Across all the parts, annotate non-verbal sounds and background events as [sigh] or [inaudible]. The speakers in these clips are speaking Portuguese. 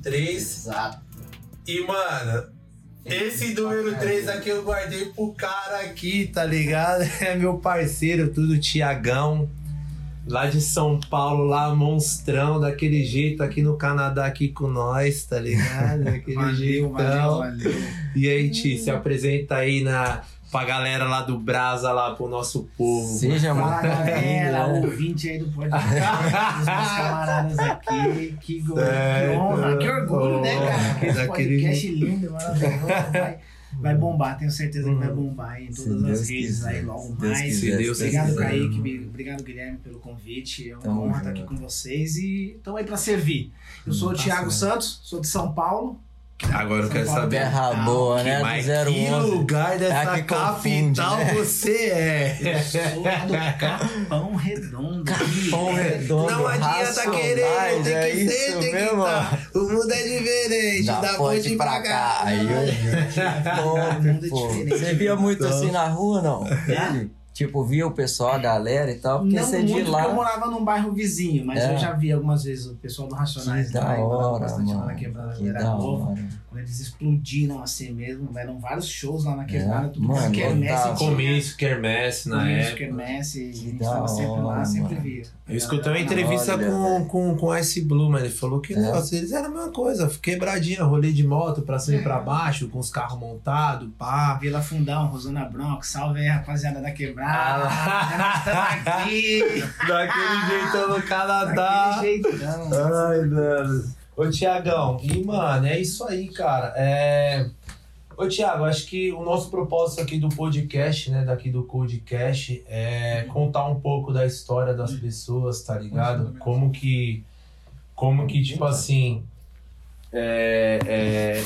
podcast número 3. Exato. E, mano, esse número 3 aqui eu guardei pro cara aqui, tá ligado? [laughs] É meu parceiro, tudo Tiagão. Lá de São Paulo, lá monstrão, daquele jeito aqui no Canadá, aqui com nós, tá ligado? [laughs] Daquele Valeu, jeitão. valeu, valeu. E aí, Ti, se apresenta aí na, pra galera lá do Brasa, lá pro nosso povo. Seja Fala galera, ouvinte aí do podcast, [laughs] os meus camaradas aqui, que, go- que honra, que orgulho, né, cara? Que esse podcast lindo, maravilhoso, vai, vai bombar, tenho certeza que vai bombar em Se todas Deus as redes quiser, aí logo se Deus mais. quiser, Se Deus se Obrigado, quiser. Kaique, obrigado, Guilherme, pelo convite. É uma honra estar aqui com vocês e estamos aí para servir. Eu sou o Thiago. Santos, sou de São Paulo. Agora eu quero saber. Terra boa, né? Mas Do que 011. lugar dessa É a que confunde, capital né? você é? Eu sou do Capão Redondo. Capão É, Redondo. Não adianta querer, tem é que ser, tem que mesmo? estar. O mundo é diferente, Da da ponte pra cá. Aí eu O mundo [laughs] é Pô, diferente. Você via muito Então. assim na rua, não? Ele, tipo, via o pessoal, a galera e tal, porque Não você muito, de porque eu lá. morava num bairro vizinho, mas É. eu já vi algumas vezes o pessoal do Racionais Que da lá, morava hora, bastante lá na mano. quebrada, Que da novo. hora. Quando eles explodiram assim mesmo, eram vários shows lá na quebrada, É, tudo mano, com quermesse. lotava. tinha- Comício, quermesse na Comício, época. quermesse, a gente tava sempre lá, sempre via. Eu escutei uma entrevista Olha, com, velho. com, com Ice Blue, mas ele falou que É. nossa, eles eram a mesma coisa, quebradinha, rolê de moto pra cima e pra baixo, com os carros montados, pá. Vila Fundão, Rosana Bronx, salve aí rapaziada da quebrada. Ah. Nós estamos aqui. [laughs] Daquele jeitão no Canadá. Daquele jeitão. Ai, mano. Ô, Tiagão, e, mano, é isso aí, cara. É... Ô, Tiago, acho que o nosso propósito aqui do podcast, né, daqui do Codecast, é contar um pouco da história das pessoas, tá ligado? Como que, como que, tipo assim, é, é,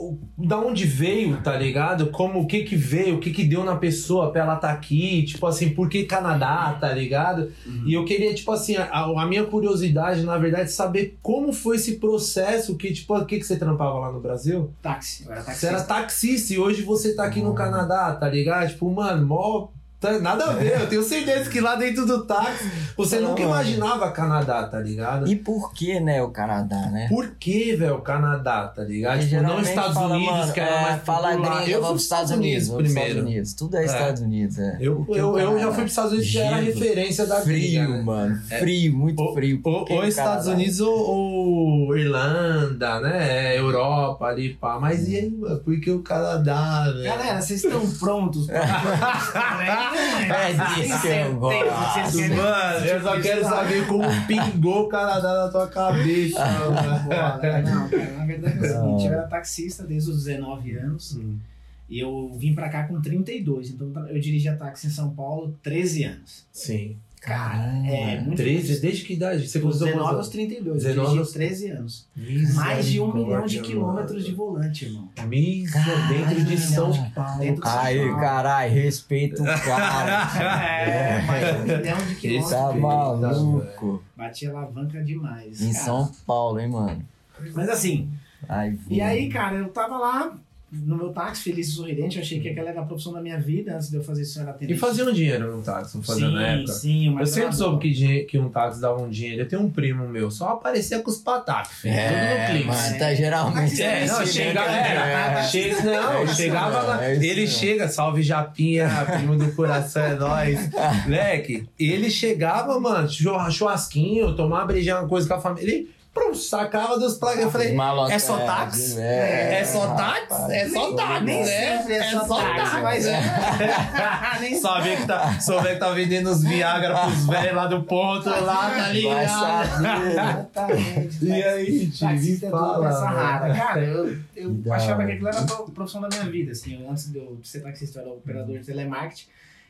o- da onde veio, tá ligado? Como, o que que veio, o que que deu na pessoa pra ela tá aqui, tipo assim, por que Canadá, tá ligado? E eu queria, tipo assim, a, a minha curiosidade, na verdade, saber como foi esse processo que, tipo, o que, que você trampava lá no Brasil? Táxi, era Você era taxista e hoje você tá aqui no Canadá, tá ligado? Tipo, mano, mó. Tá- Nada a ver, eu tenho certeza que lá dentro do táxi você Não, nunca mano. imaginava Canadá, tá ligado? E por que, né, o Canadá, né? Por que, velho, o Canadá, tá ligado? Tipo, não Estados fala, Unidos, mano, que era é, mais fala popular. gringa, Eu fui vamos pros Estados Unidos, pros primeiro. Estados Unidos. Tudo é, É. Estados Unidos, é. Eu, eu, o eu já fui pros Estados Unidos, já era referência da Frio, gringa, né? mano. É. Frio, muito Ou, frio. ou, o Estados Canadá- Unidos ou, ou Irlanda, né? Europa ali, pá. Mas e aí, mano? Por que o Canadá, velho? Galera, vocês estão prontos pra [laughs] É disso que eu gosto. Mano, eu só quero saber como pingou o Canadá na tua cabeça. [laughs] Não, cara, na verdade é o seguinte, eu era taxista desde os 19 anos Hum. e eu vim pra cá com 32, então eu dirigia táxi em São Paulo 13 anos. Sim. Caramba. É, muito 13? Desde que idade? Você começou 19 aos quantos 32, 19 eu dirigi aos- aos 13 anos. Mais de um milhão de quilômetros de volante, irmão. Misa dentro de São. Paulo. Dentro de Aí, caralho, respeita o cara. [laughs] É, mais de um milhão de Esse quilômetros. tá maluco. Bati alavanca demais. Em cara. São Paulo, hein, mano. Mas assim, E aí, cara, eu tava lá no meu táxi, feliz e sorridente. Eu achei que aquela era a profissão da minha vida. Antes de eu fazer isso, era E atendente. fazia um dinheiro no táxi, não fazia sim, na época. Sim, Eu mas sempre soube que, dinhe- que um táxi dava um dinheiro. Eu tenho um primo meu, só aparecia com os patacos, filho. tudo no É, clipe. mano, tá geralmente É, não, assim, chega, né? é, chega, não, É isso chegava mesmo, lá, é isso ele mesmo. chega, salve Japinha, primo do coração é nóis, [laughs] moleque, ele chegava, mano, churra- churrasquinho, tomar brejinha, uma coisa com a família, ele prum, sacava dos plagas, eu falei, Maluco, é só táxi? É, é só táxi? É só táxi, Nem né? sempre é só táxi, mas é. [laughs] Nem Só ver que tá, [laughs] só ver que tá vendendo os Viagra pros velhos lá do ponto, lá, tá Vai ligado? E aí, Taxista é fala, mano. rara. Cara, eu, eu [laughs] achava que aquilo era a pro- profissão da minha vida. Assim, antes de eu ser taxista, eu era operador de telemarketing.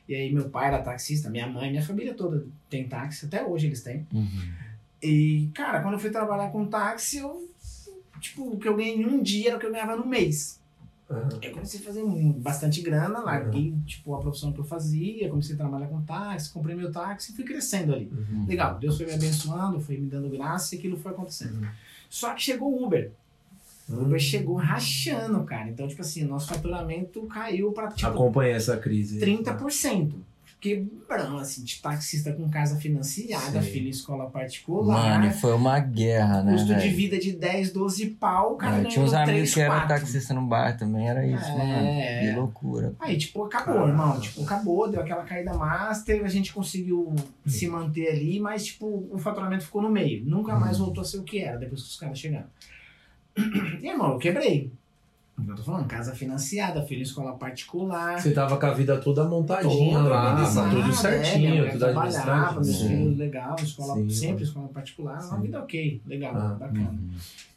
E aí meu pai era taxista, minha mãe, minha família toda tem táxi, até hoje eles têm. Uhum. E, cara, quando eu fui trabalhar com táxi, eu. Tipo, o que eu ganhei em um dia era o que eu ganhava no mês. Aham. Eu comecei a fazer bastante grana, larguei, tipo, a profissão que eu fazia, comecei a trabalhar com táxi, comprei meu táxi e fui crescendo ali. Uhum. Legal, Deus foi me abençoando, foi me dando graça e aquilo foi acontecendo. Uhum. Só que chegou o Uber. O Uber chegou rachando, cara. Então, tipo assim, nosso faturamento caiu pra, tipo, Acompanha essa crise. 30%. Quebrão, assim, de taxista com casa financiada, Sim. filho em escola particular. Mano, foi uma guerra, né, Custo de vida de 10, 12 pau, o cara É, tinha uns amigos 3, que eram 4. taxista no bar também, era isso, É. mano. Que loucura. Aí, tipo, acabou, irmão. Tipo, acabou, deu aquela caída master, a gente conseguiu se manter ali, mas, tipo, o faturamento ficou no meio. Nunca mais voltou a ser o que era depois que os caras chegaram. [clears throat] E, irmão, eu quebrei. Eu tô falando, casa financiada, filho em escola particular. Você tava com a vida toda montadinha Toda lá, organizada, tudo é, certinho, mulher tudo trabalhava, administrado. meus filhos legal, escola, Sim, sempre escola particular, uma Sim. vida ok, legal, Ah, bacana. Uhum.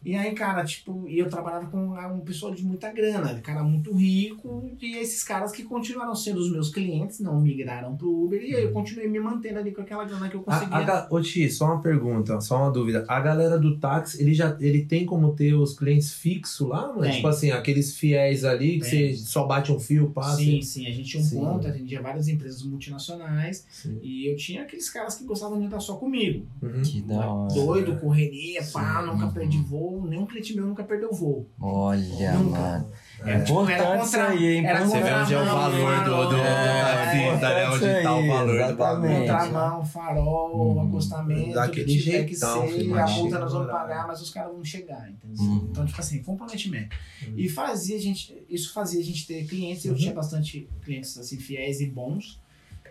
E aí, cara, tipo, e eu trabalhava com um pessoal de muita grana, cara muito rico, e esses caras que continuaram sendo os meus clientes, não migraram pro Uber, e aí eu continuei me mantendo ali com aquela grana que eu A, conseguia. a, ga- ô Ti, só uma pergunta, só uma dúvida. A galera do táxi, ele já ele tem como ter os clientes fixos lá? Tem. Tipo assim, aqueles fiéis ali que Tem. você só bate um fio, passa. Sim, sim, a gente tinha um Sim. ponto, atendia várias empresas multinacionais, Sim. e eu tinha aqueles caras que gostavam de andar só comigo. Uhum. Que da hora. Doido, correria, pá, Sim. nunca Uhum. perdi voo, nenhum cliente meu nunca perdeu voo. Olha, Nunca. mano. Era, tipo, Importante era isso aí, hein? era Você vê onde é o valor do, do, é, da fita, né? Onde tá o valor do exatamente. bagulho. Contramão, farol, Uhum. acostamento, Daquele o que tiver que jeitão, ser, filho, a multa nós vamos pagar, mas os caras vão chegar, entendeu? Uhum. Então, tipo assim, comprometimento. Uhum. E fazia a gente, isso fazia a gente ter clientes, eu Uhum. tinha bastante clientes assim, fiéis e bons,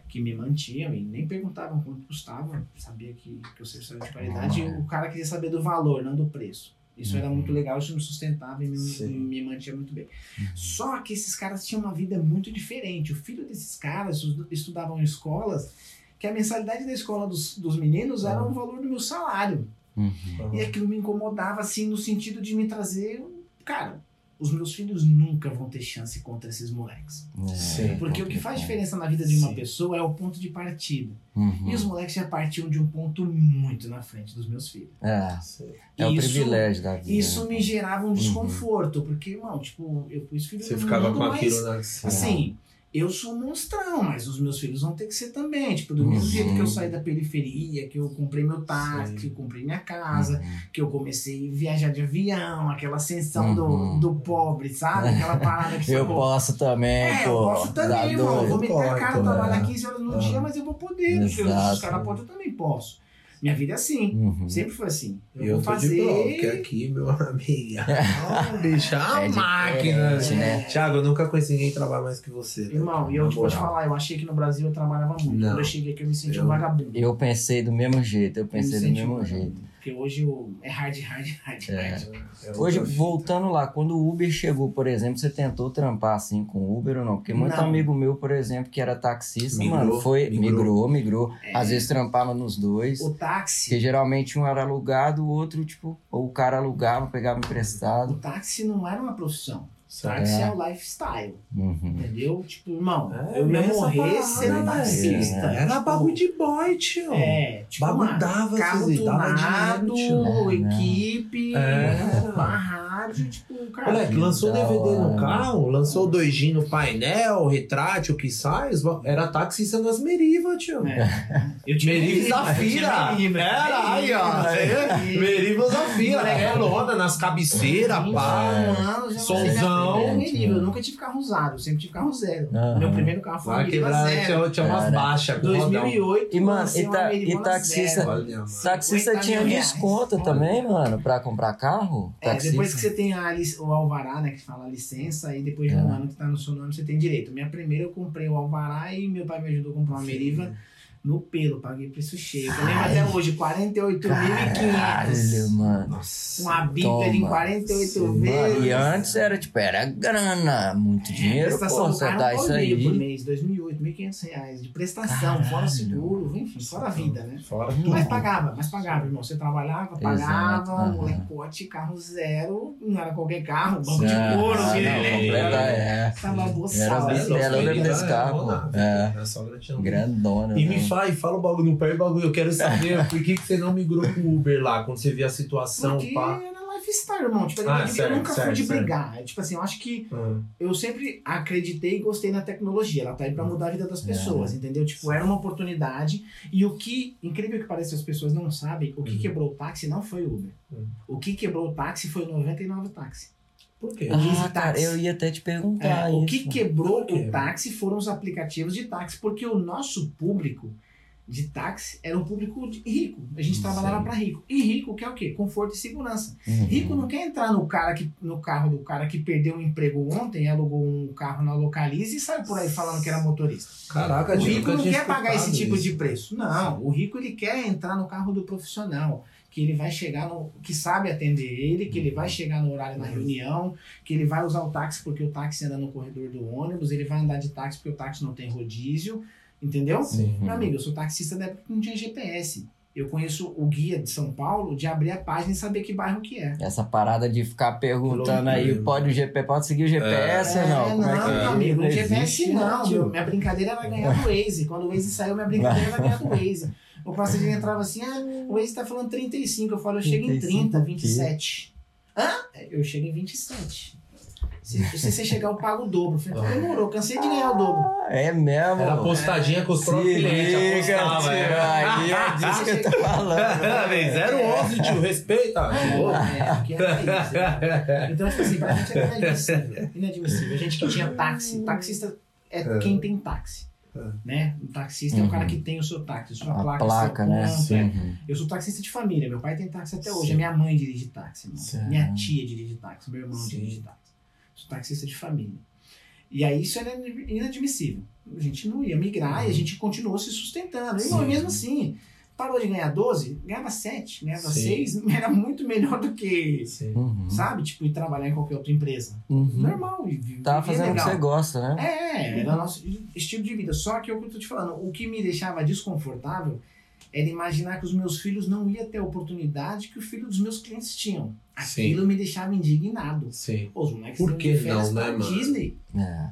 que me mantinham e nem perguntavam quanto custava, sabia que, que o serviço era de qualidade, e o cara queria saber do valor, não do preço. Isso era Uhum. muito legal, isso me sustentava e me, me mantinha muito bem. Só que esses caras tinham uma vida muito diferente. O filho desses caras estu- estudavam em escolas que a mensalidade da escola dos, dos meninos era o valor do meu salário. Uhum. E aquilo me incomodava, assim, no sentido de me trazer. Cara, os meus filhos nunca vão ter chance contra esses moleques. É, Sim. Porque o que faz complicado. diferença na vida de uma Sim. pessoa é o ponto de partida. Uhum. E os moleques já partiam de um ponto muito na frente dos meus filhos. É, Sim. é o Isso- privilégio da vida. Isso né? me gerava um desconforto, porque, irmão, tipo, eu pus filho Você ficava mundo, com mas, aquilo na. Assim, eu sou um monstrão, mas os meus filhos vão ter que ser também. Tipo, do mesmo Uhum. jeito que eu saí da periferia, que eu comprei meu táxi, que eu comprei minha casa, Uhum. que eu comecei a viajar de avião, aquela ascensão Uhum. do, do pobre, sabe? Aquela parada que [laughs] Eu posso também, É, pô. eu posso também. Eu vou meter a cara, trabalhar né? 15 horas no dia, mas eu vou poder. Porque os Exato. caras podem, eu também posso. Minha vida é assim. Uhum. Sempre foi assim. Eu, eu vou tô fazer. de que aqui, meu amigo. [laughs] Ó, bicho, é uma É máquina. né? Thiago, eu nunca conheci ninguém que trabalha mais que você. velho. Irmão, e eu te vou te moral. falar, eu achei que no Brasil eu trabalhava muito. Não. Quando eu cheguei aqui, eu me senti Eu- um vagabundo. Eu pensei do mesmo jeito, eu Eu pensei do senti um mesmo vagabundo. jeito. Porque hoje eu... é hard, hard, hard, É. hard. É Hoje, voltando lá, quando o Uber chegou, por exemplo, você tentou trampar assim com o Uber ou não? Porque muito Não. amigo meu, por exemplo, que era taxista, Migrou, mano, foi. migrou. Migrou, migrou. É. Às vezes trampava nos dois. O táxi... Porque geralmente um era alugado, o outro, tipo, ou o cara alugava, pegava O emprestado. táxi não era uma profissão. Táxi é, É. o lifestyle, Uhum. entendeu? Tipo, irmão, É, eu ia essa morrer sendo velho. taxista. Era Tipo, bagulho de boy, tio. É, tipo, Bagulho dava, carro tunado, dinheiro, tio. É, né? equipe, É. uma tipo, cara... Moleque, lançou da DVD no carro, lançou o 2G no painel, retrátil, que sai, era taxista nas Meriva, tio. É. [laughs] Eu tinha Meriva Zafira. Meriva, Era, aí, ó. Meriva. Meriva Zafira, é lona nas cabeceiras, pá. Primeira Meriva. Eu nunca tive carro usado, eu sempre tive carro zero. Aham. Meu primeiro carro foi Meriva quebrar, zero. tinha, tinha umas Cara. baixas com rodão. 2008, E, mano, e ta- e taxista-. Taxista 50 tinha desconto também, mano, pra comprar carro? É, Taxista. depois que você tem a, lic- o alvará, né, que fala a licença, aí depois de um É. ano que tá no seu nome, você tem direito. Minha primeira eu comprei o alvará e meu pai me ajudou a comprar uma Meriva no pelo, paguei preço cheio. Eu lembro até hoje, 48.500. Caralho, mano. Nossa. Uma bípede em Toma. 48 Sim, vezes. E antes era, tipo, era grana, muito dinheiro, prestação pô, do você carro dá um isso e meio por aí. mês, 2008, 1.500 reais de prestação, Caralho. fora seguro, enfim, fora a vida, né? Fora tudo. Mas pagava, mas pagava, irmão. Você trabalhava, pagava, Exato, molecote, carro zero, não era qualquer carro, banco de Ah, couro, não, filho. completa, é. Tava Era boçal. bem- assim. Ela lembra desse carro, pô. É. Um. Grandona. E me né? fala, o bagulho, não perde o bagulho. Eu quero saber [laughs] por que, que você não migrou pro Uber lá, quando você via a situação, Porque pá. era lifestyle, irmão. Tipo, Ah, eu certo, nunca certo, fui de certo. brigar. É, Tipo assim, eu acho que Ah, eu sempre acreditei e gostei na tecnologia. Ela tá aí pra mudar a vida das É. pessoas, entendeu? Tipo, era uma oportunidade. E o que, incrível que pareça, as pessoas não sabem, o que Uhum. quebrou o táxi não foi o Uber. Uhum. O que quebrou o táxi foi o 99 táxi. Por quê? Ah, cara, eu ia até te É, perguntar o isso. que quebrou o táxi foram os aplicativos de táxi, porque o nosso público de táxi era um público rico. A gente trabalhava para rico. E rico quer o quê? Conforto e segurança. Uhum. Rico não quer entrar no, cara que, no carro do cara que perdeu um emprego ontem, alugou um carro na Localize e saiu por aí falando que era motorista. Caraca, O gente, rico não quer pagar esse tipo isso. de preço. Não, o rico ele quer entrar no carro do profissional, que ele vai chegar no, que sabe atender ele, que ele vai chegar no horário na reunião, que ele vai usar o táxi porque o táxi anda no corredor do ônibus, ele vai andar de táxi porque o táxi não tem rodízio, entendeu? Sim. Meu amigo, eu sou taxista da época que não tinha GPS. Eu conheço o guia de São Paulo de abrir a página e saber que bairro que é. Essa parada de ficar perguntando aí, pode o GP, pode seguir o GPS ou não? Como é que não, é? meu amigo, Não o GPS existe, não. tio. Meu, minha brincadeira era ganhar do Waze. Quando o Waze saiu, minha brincadeira era ganhar do [laughs] Waze. O passageiro entrava assim, ah, o Waze tá falando 35. Eu falo, eu chego em 35 30, o quê? 27. Hã? Eu chego em 27. Se, se você chegar, eu pago o dobro. Eu falei, demorou, cansei de ganhar o dobro. É mesmo. Era apostadinha com os próprios clientes, liga, apostava. tio, é. aí [laughs] é disso que eu tô falando. [laughs] Vem 011, tio, respeita. É, porque era isso. né? Então, tipo assim, pra gente era inadmissível. Inadmissível. A gente que tinha táxi. Taxista é, É. quem tem táxi. É. Né? O taxista é o Uhum. cara que tem o seu táxi, sua A placa, placa, seu né? Sim. é. Eu sou taxista de família, meu pai tem táxi até hoje, Sim. a minha mãe dirige táxi, minha tia dirige táxi, meu irmão Sim. dirige táxi. Sou taxista de família. E aí isso era inadmissível. A gente não ia migrar e a gente continuou se sustentando. E Uhum. Mesmo assim, parou de ganhar 12, ganhava 7, ganhava Sim. 6, [laughs] era muito melhor do que, Sim. Uhum. sabe, tipo, ir trabalhar em qualquer outra empresa. Uhum. Normal. Tava fazendo o que legal. você gosta, né? É, era nosso estilo de vida. Só que é o que eu tô te falando, o que me deixava desconfortável era imaginar que os meus filhos não iam ter a oportunidade que o filho dos meus clientes tinham. Sim. Aquilo me deixava indignado. Sim. Pô, os moleques Por que férias não, né, mano? Disney. É.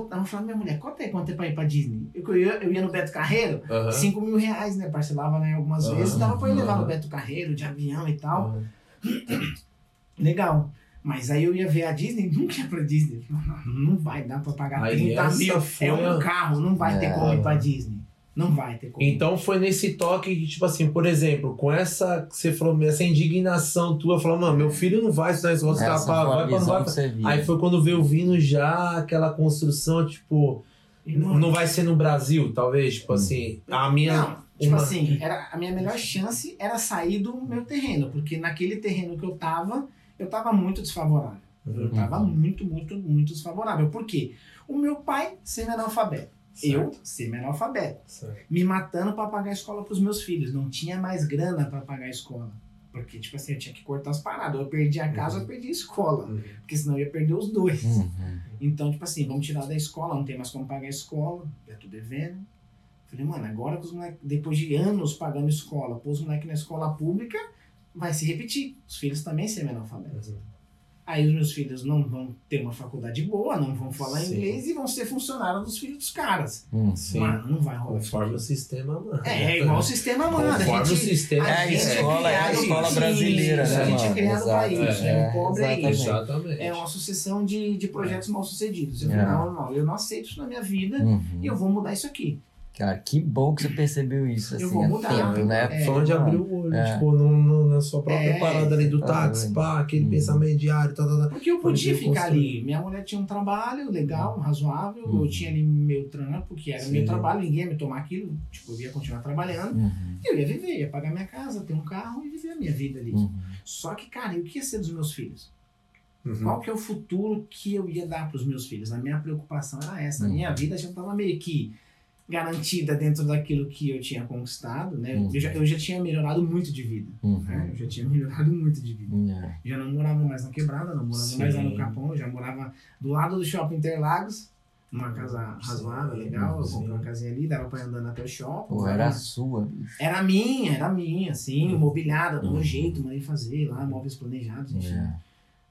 Mano, eu falava, minha mulher, conta aí quanto é pra ir pra Disney. Eu, eu, ia, eu ia no Beto Carreiro, Aham. 5 mil reais, né? Parcelava né, algumas Aham. vezes, dava pra eu levar no Beto Carreiro, de avião e tal. [clears throat] Legal. Mas aí eu ia ver a Disney, [laughs] nunca ia pra Disney. Não, vai dar pra pagar Aí 30 essa mil. foi É um carro, não vai ter É. como ir pra Disney. Não vai ter como. Então foi nesse toque que, tipo assim, por exemplo, com essa que você falou, essa indignação tua, falou, mano, meu filho não vai estudar escola, Essa escapar, vai não vai. via. Aí foi quando veio vindo já aquela construção, tipo, mano, não vai ser no Brasil, talvez, tipo assim, a minha. Não, tipo uma- assim, era, a minha melhor chance era sair do meu terreno, porque naquele terreno que eu tava, eu tava muito desfavorável. Eu Uhum. tava muito, muito, muito desfavorável. Por quê? O meu pai semi-analfabeto. Eu semi-analfabeto. Certo. Me matando pra pagar a escola pros meus filhos. Não tinha mais grana pra pagar a escola. Porque, tipo assim, eu tinha que cortar as paradas. Eu perdi a casa, Uhum. eu perdi a escola. Uhum. Porque senão eu ia perder os dois. Uhum. Então, tipo assim, vamos tirar da escola, não tem mais como pagar a escola, já tô devendo. Falei, mano, agora que os moleques, depois de anos pagando escola, pôs os moleques na escola pública, vai se repetir. Os filhos também serem analfabetos. Uhum. Aí os meus filhos não vão ter uma faculdade boa, não vão falar Sim. inglês e vão ser funcionários dos filhos dos caras. Mano, não vai rolar. Conforme o sistema, mano. É, é igual o sistema manda. Conforme a o gente, sistema. a É, a gente escola é a criado escola isso, brasileira, A né, gente é mano? criado pra Exato, isso, é, né? O pobre é isso. Exatamente. É uma sucessão de, de projetos mal sucedidos. Eu É. falei, não, não, eu não aceito isso na minha vida Uhum. e eu vou mudar isso aqui. Cara, que bom que você percebeu isso, assim, Eu vou mudar, tempo, né? é. Foi onde Mano, abriu o olho, É. tipo, no, no- na sua própria É, parada ali do tá táxi, pá, aquele Uhum. pensamento diário, tá, tá, tá. Porque eu podia ficar construir. ali. Minha mulher tinha um trabalho legal, razoável. Uhum. Eu tinha ali meu trampo, que era Sim. meu trabalho. Ninguém ia me tomar aquilo. Tipo, eu ia continuar trabalhando. Uhum. Eu ia viver, ia pagar minha casa, ter um carro e viver a minha vida ali. Uhum. Só que, cara, e o que ia ser dos meus filhos? Uhum. Qual que é o futuro que eu ia dar para os meus filhos? A minha preocupação era essa. A Uhum. minha vida já estava meio que garantida dentro daquilo que eu tinha conquistado, né? Uhum. Eu, já, eu já tinha melhorado muito de vida. né? Eu já tinha melhorado muito de vida. Uhum. [laughs] Já não morava mais na quebrada, não morava Sim. mais lá no Capão, já morava do lado do shopping Interlagos, numa casa razoável, legal. Eu comprei uma casinha ali, dava pra ir andando até o shopping. Pô, sabe? era sua, bicho. Era minha, era minha, assim, mobiliada, do Uhum. jeito, mandei fazer lá, móveis planejados, enfim. É.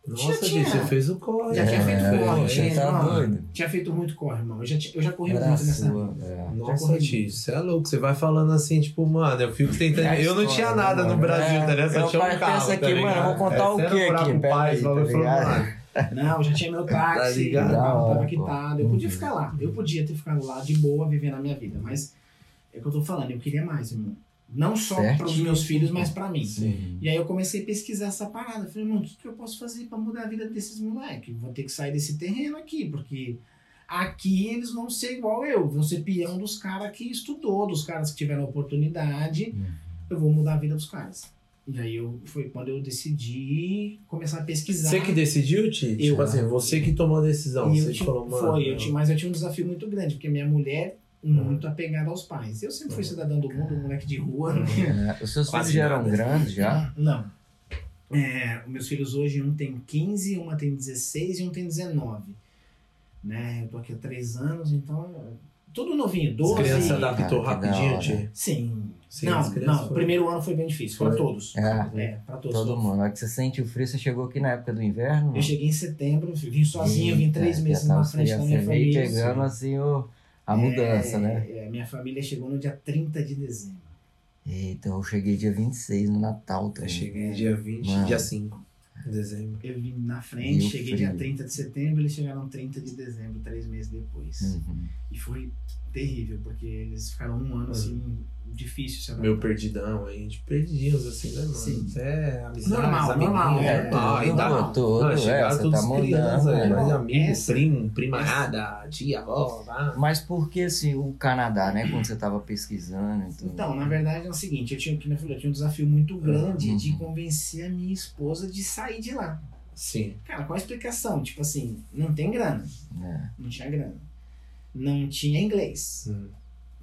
Nossa, tinha- você fez o corre. Já tinha feito É, corre, Você né, tá mano? doido. Tinha feito muito corre, irmão. Eu já, eu já corri Era muito nessa sua. É. Nossa, corri. tio, você é louco. Você vai falando assim, tipo, mano, eu fico tentando. É eu não história, tinha nada né, no mano? Brasil, É, tá ligado? Só tinha um carro. pensa tá aqui, mano, eu vou contar É, o você quê aqui? com o Pera pai, aí, tá mano, [laughs] Não, eu já tinha meu táxi, Tá ligado? tava quitado. Eu podia Uhum. ficar lá. Eu podia ter ficado lá de boa, vivendo a minha vida. Mas é o que eu tô falando, eu queria mais, irmão. Não só para os meus filhos, mas para mim. Sim. E aí eu comecei a pesquisar essa parada. Falei, mano, o que, que eu posso fazer para mudar a vida desses moleques? Vou ter que sair desse terreno aqui, porque aqui eles vão ser igual eu, vão ser peão dos caras que estudou, dos caras que tiveram oportunidade. Uhum. Eu vou mudar a vida dos caras. E aí eu, foi quando eu decidi começar a pesquisar. Você que decidiu, Ti? Eu. Tipo assim, você que tomou a decisão. Você tinha- falou, mano. foi, eu tinha, mas eu tinha um desafio muito grande, porque minha mulher muito apegada aos pais. Eu sempre fui cidadão do mundo, moleque de rua. É, Os seus filhos já eram grandes já? Não. É, os meus filhos hoje, um tem 15, uma tem 16 e um tem 19. Né? Eu tô aqui há 3 anos, então. Tudo novinho, As 12. crianças se adaptou da rapidinho, hora. Ti? Sim. Sim, não, as crianças não. O primeiro ano foi bem difícil, para todos. É. É, para todos. Todo mundo. Na hora que você sente o frio, você chegou aqui na época do inverno? Eu cheguei em setembro, vim sozinho, vim Eita, três já meses na frente da frio, minha você veio família. pegando assim o, a mudança, É, né? é, minha família chegou no dia 30 de dezembro. Eita, eu cheguei dia 26 no Natal Eu também. cheguei dia 20, Mano. dia 5 de dezembro. Eu vim na frente, cheguei frio? dia 30 de setembro, eles chegaram 30 de dezembro, três meses depois. Uhum. E foi terrível, porque eles ficaram um ano assim, difícil se adaptar. Meu perdidão aí, de perdidinhos assim, né, mano? Sim. É amizade, Normal, amiguinho, normal, é, é, normal. Todo, dá, todo, Mano, é, chegaram você todos tá crianças, mudando, aí, né? mais amigo, Essa- primo, primada, tia, avó. Mas por que assim, o Canadá, né? Quando você tava pesquisando e tudo. Então, na verdade é o seguinte, eu tinha, como eu falei, eu tinha um desafio muito grande Uhum. de convencer a minha esposa de sair de lá. Sim. Cara, qual a explicação? Tipo assim, não tem grana. né? Não tinha grana. Não tinha inglês. Hum.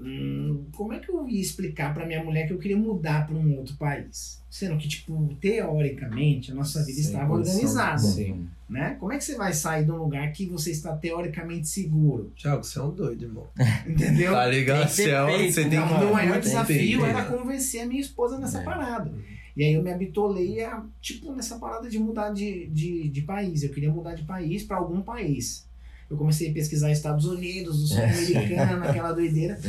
Hum, como é que eu ia explicar pra minha mulher que eu queria mudar pra um outro país? Sendo que, tipo, teoricamente, a nossa vida Sem estava organizada, Sim. né? Como é que você vai sair de um lugar que você está teoricamente seguro? Thiago, você é um doido, irmão. [laughs] Entendeu? Tá ligado? Tem que ter Você é um- você tem que meu maior tem desafio era convencer a minha esposa nessa É. parada. E aí eu me habitolei a, tipo, nessa parada de mudar de, de, de país. Eu queria mudar de país para algum país. Eu comecei a pesquisar Estados Unidos, o [laughs] sul americano, aquela doideira. [laughs]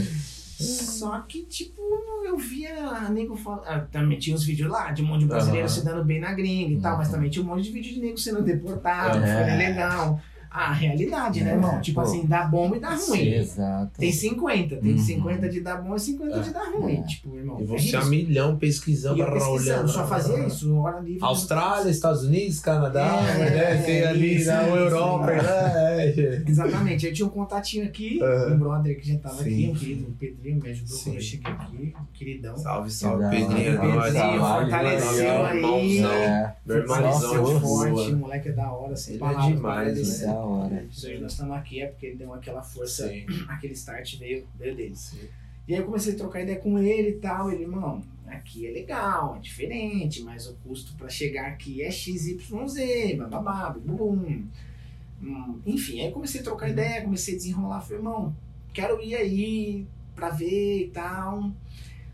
Só que, tipo, eu via nego falando. ah, Também tinha os vídeos lá de um monte de brasileiro Aham. se dando bem na gringa e tal, mas Uhum. também tinha um monte de vídeo de nego sendo deportado, É. foi legal. A realidade, né, É, irmão? Tipo pô. assim, dá bom e dá ruim. Exato. Tem 50, tem Uhum. 50 de dar bom e 50 de dar ruim. É. Tipo, irmão. E é você a risco. milhão pesquisando, E eu pesquisando, só fazia isso, hora livre. Austrália, Estados Unidos, Canadá, É, né? Tem ali isso, na isso, Europa, né? É. Exatamente, aí tinha um contatinho aqui, um brother que já tava Sim. aqui, um querido, o Pedrinho, me ajudou Sim. quando eu cheguei aqui, um queridão. Salve, salve, Pedrinho. Pedrinho, fortaleceu aí. irmãozão. É, Meu irmãozão Forte, de forte, moleque é da hora, sem é palavras. demais, da hora. Isso aí nós estamos aqui é porque ele deu aquela força, Sim, [clears throat] aquele start veio, veio dele. sim. E aí eu comecei a trocar ideia com ele e tal. Ele, irmão, aqui é legal, é diferente, mas o custo pra chegar aqui é XYZ, bababá, bum. Hum, Enfim, aí comecei a trocar ideia, comecei a desenrolar. Falei, irmão, quero ir aí pra ver e tal.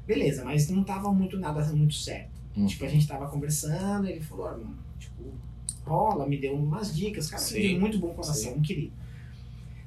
Beleza, mas não tava muito nada muito certo. Hum. Tipo, a gente tava conversando, ele falou, ó, irmão, tipo, rola, me deu umas dicas, cara, Sim. muito bom coração, um querido.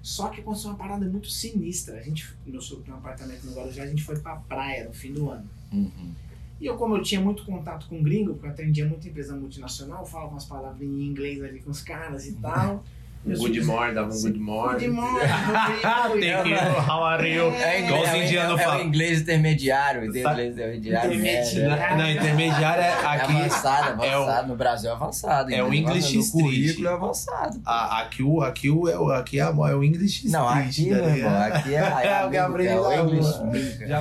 Só que aconteceu uma parada muito sinistra. A gente, meu um apartamento no Guarujá, a gente foi pra praia no fim do ano. Uhum. E eu, como eu tinha muito contato com gringo, porque eu atendia muita empresa multinacional, falava umas palavras em inglês ali com os caras e tal. [laughs] Good morning, dava um good morning. Good morning, [laughs] good Thank you, morning. how are you? É, Igual os é, o- indianos é, é falam. o inglês intermediário, o inglês intermediário. Intermediário. É, Não, intermediário é é aqui. avançado, é o- avançado. No Brasil é avançado. é o? English Street. currículo é avançado. a- aqui o, aqui o, é o, aqui é, é o English Não, Street, aqui, tá meu irmão, aqui é, [laughs] é, É o Gabriel, é o English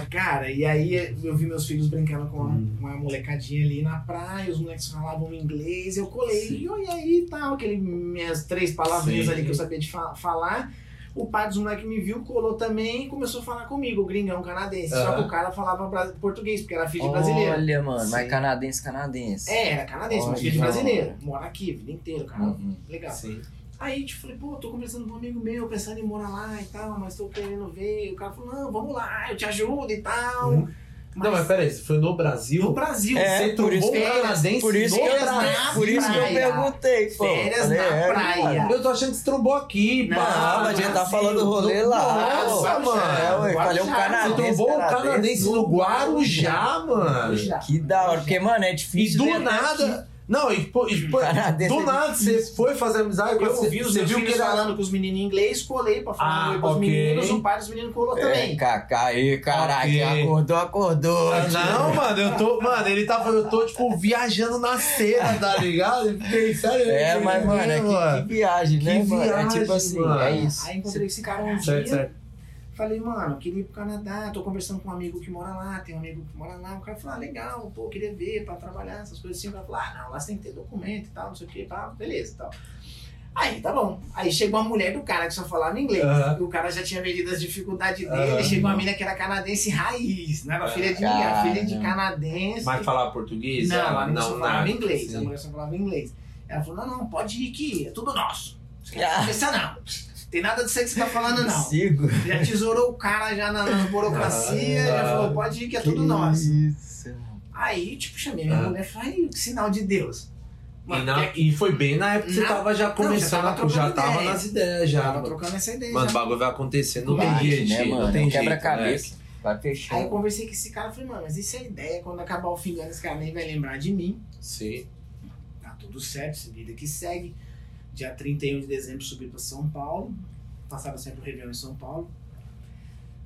cara, e aí eu vi meus filhos brincando com uma, Hum. uma molecadinha ali na praia, os moleques falavam inglês, eu colei, Sim. e aí e tal, aquele, minhas três palavrinhas Sim. ali que eu sabia de fa- falar. O pai dos moleques me viu, colou também e começou a falar comigo, o gringão canadense. Só Aham. que o cara falava português, porque era filho de brasileiro. Olha, mano, Sim. mas canadense, canadense. É, era canadense, mas Olha, filho de brasileiro. Mora aqui vida inteira, cara. Uhum. Legal. Sim. Aí, tipo, falei, pô, tô conversando com um amigo meu, pensando em morar lá e tal, mas tô querendo ver. O cara falou, não, vamos lá, eu te ajudo e tal. Uhum. Não, mas peraí, você foi no Brasil? No Brasil, É, Você por isso trombou que- canadense Por isso, no que eu, Brasil? por isso que eu perguntei, pô. Férias na é, praia. mano. Eu tô achando que você trombou aqui, Não, pá. Ah, mas a gente tá falando do rolê do- lá. Nossa, mano. É, falei um Guarujá. Você canadense. trombou um canadense no Guarujá, mano. Que da hora, porque, mano, é E difícil. do ver até nada, aqui. Não, e, pô, e, pô, do é nada você foi fazer amizade com Eu os você viu que ele era... falando com os meninos em inglês, colei pra falar Ah, pros ok. meninos, o pai dos meninos colou É, também. Kaká aí, caralho, Ok. quem acordou, acordou. Ah, Não, mano, eu tô. Mano, ele tava. Eu tô, tipo, viajando na cena, tá ligado? Eu Fiquei sério. É, mas, mano, é que, mano. que viagem, né, Que mano? É viagem, tipo assim, mano. é isso. Aí encontrei esse cara um Certo, dia, certo. Falei, mano, queria ir pro Canadá, tô conversando com um amigo que mora lá, tem um amigo que mora lá. O cara falou, ah, legal, pô, queria ver pra trabalhar, essas coisas assim. O cara falou, ah, não, lá você tem que ter documento e tal, não sei o que, pá, beleza e tal. Aí, tá bom. Aí chegou a mulher do cara que só falava inglês. E o cara já tinha medido as dificuldades dele. Aham. Chegou uma mina que era canadense raiz. Não era filha de era filha de canadense. Mas falava português? Não, Ela- a menina só falava nada. inglês. A Sim. mulher só falava inglês. Ela falou: não, não, pode ir que é tudo nosso. Não Ah. conversar, não. Tem nada disso aí que você tá falando, não. [laughs] Sigo. Já tesourou o cara já na, na burocracia, já Ah. falou, pode ir que é tudo nosso. Isso. Aí, tipo, chamei minha Ah. mulher e falei, "Ai, que sinal de Deus. E, Mano, na- quer- e foi bem na época que você Não, tava já não, começando, já tava a- já tava nas ideias já. tava trocando essa ideia. Mano, o já. bagulho vai acontecer no Vai, dia, né, dia, mano? não tem. Quebra-cabeça. Vai Aí eu conversei com esse cara e falei, mano, mas isso é ideia, quando acabar o fim do ano, esse cara nem vai lembrar de mim. né? Sim. Tá tudo certo, essa vida que segue. Dia 31 de dezembro subi pra São Paulo. Passava sempre o Réveillon em São Paulo.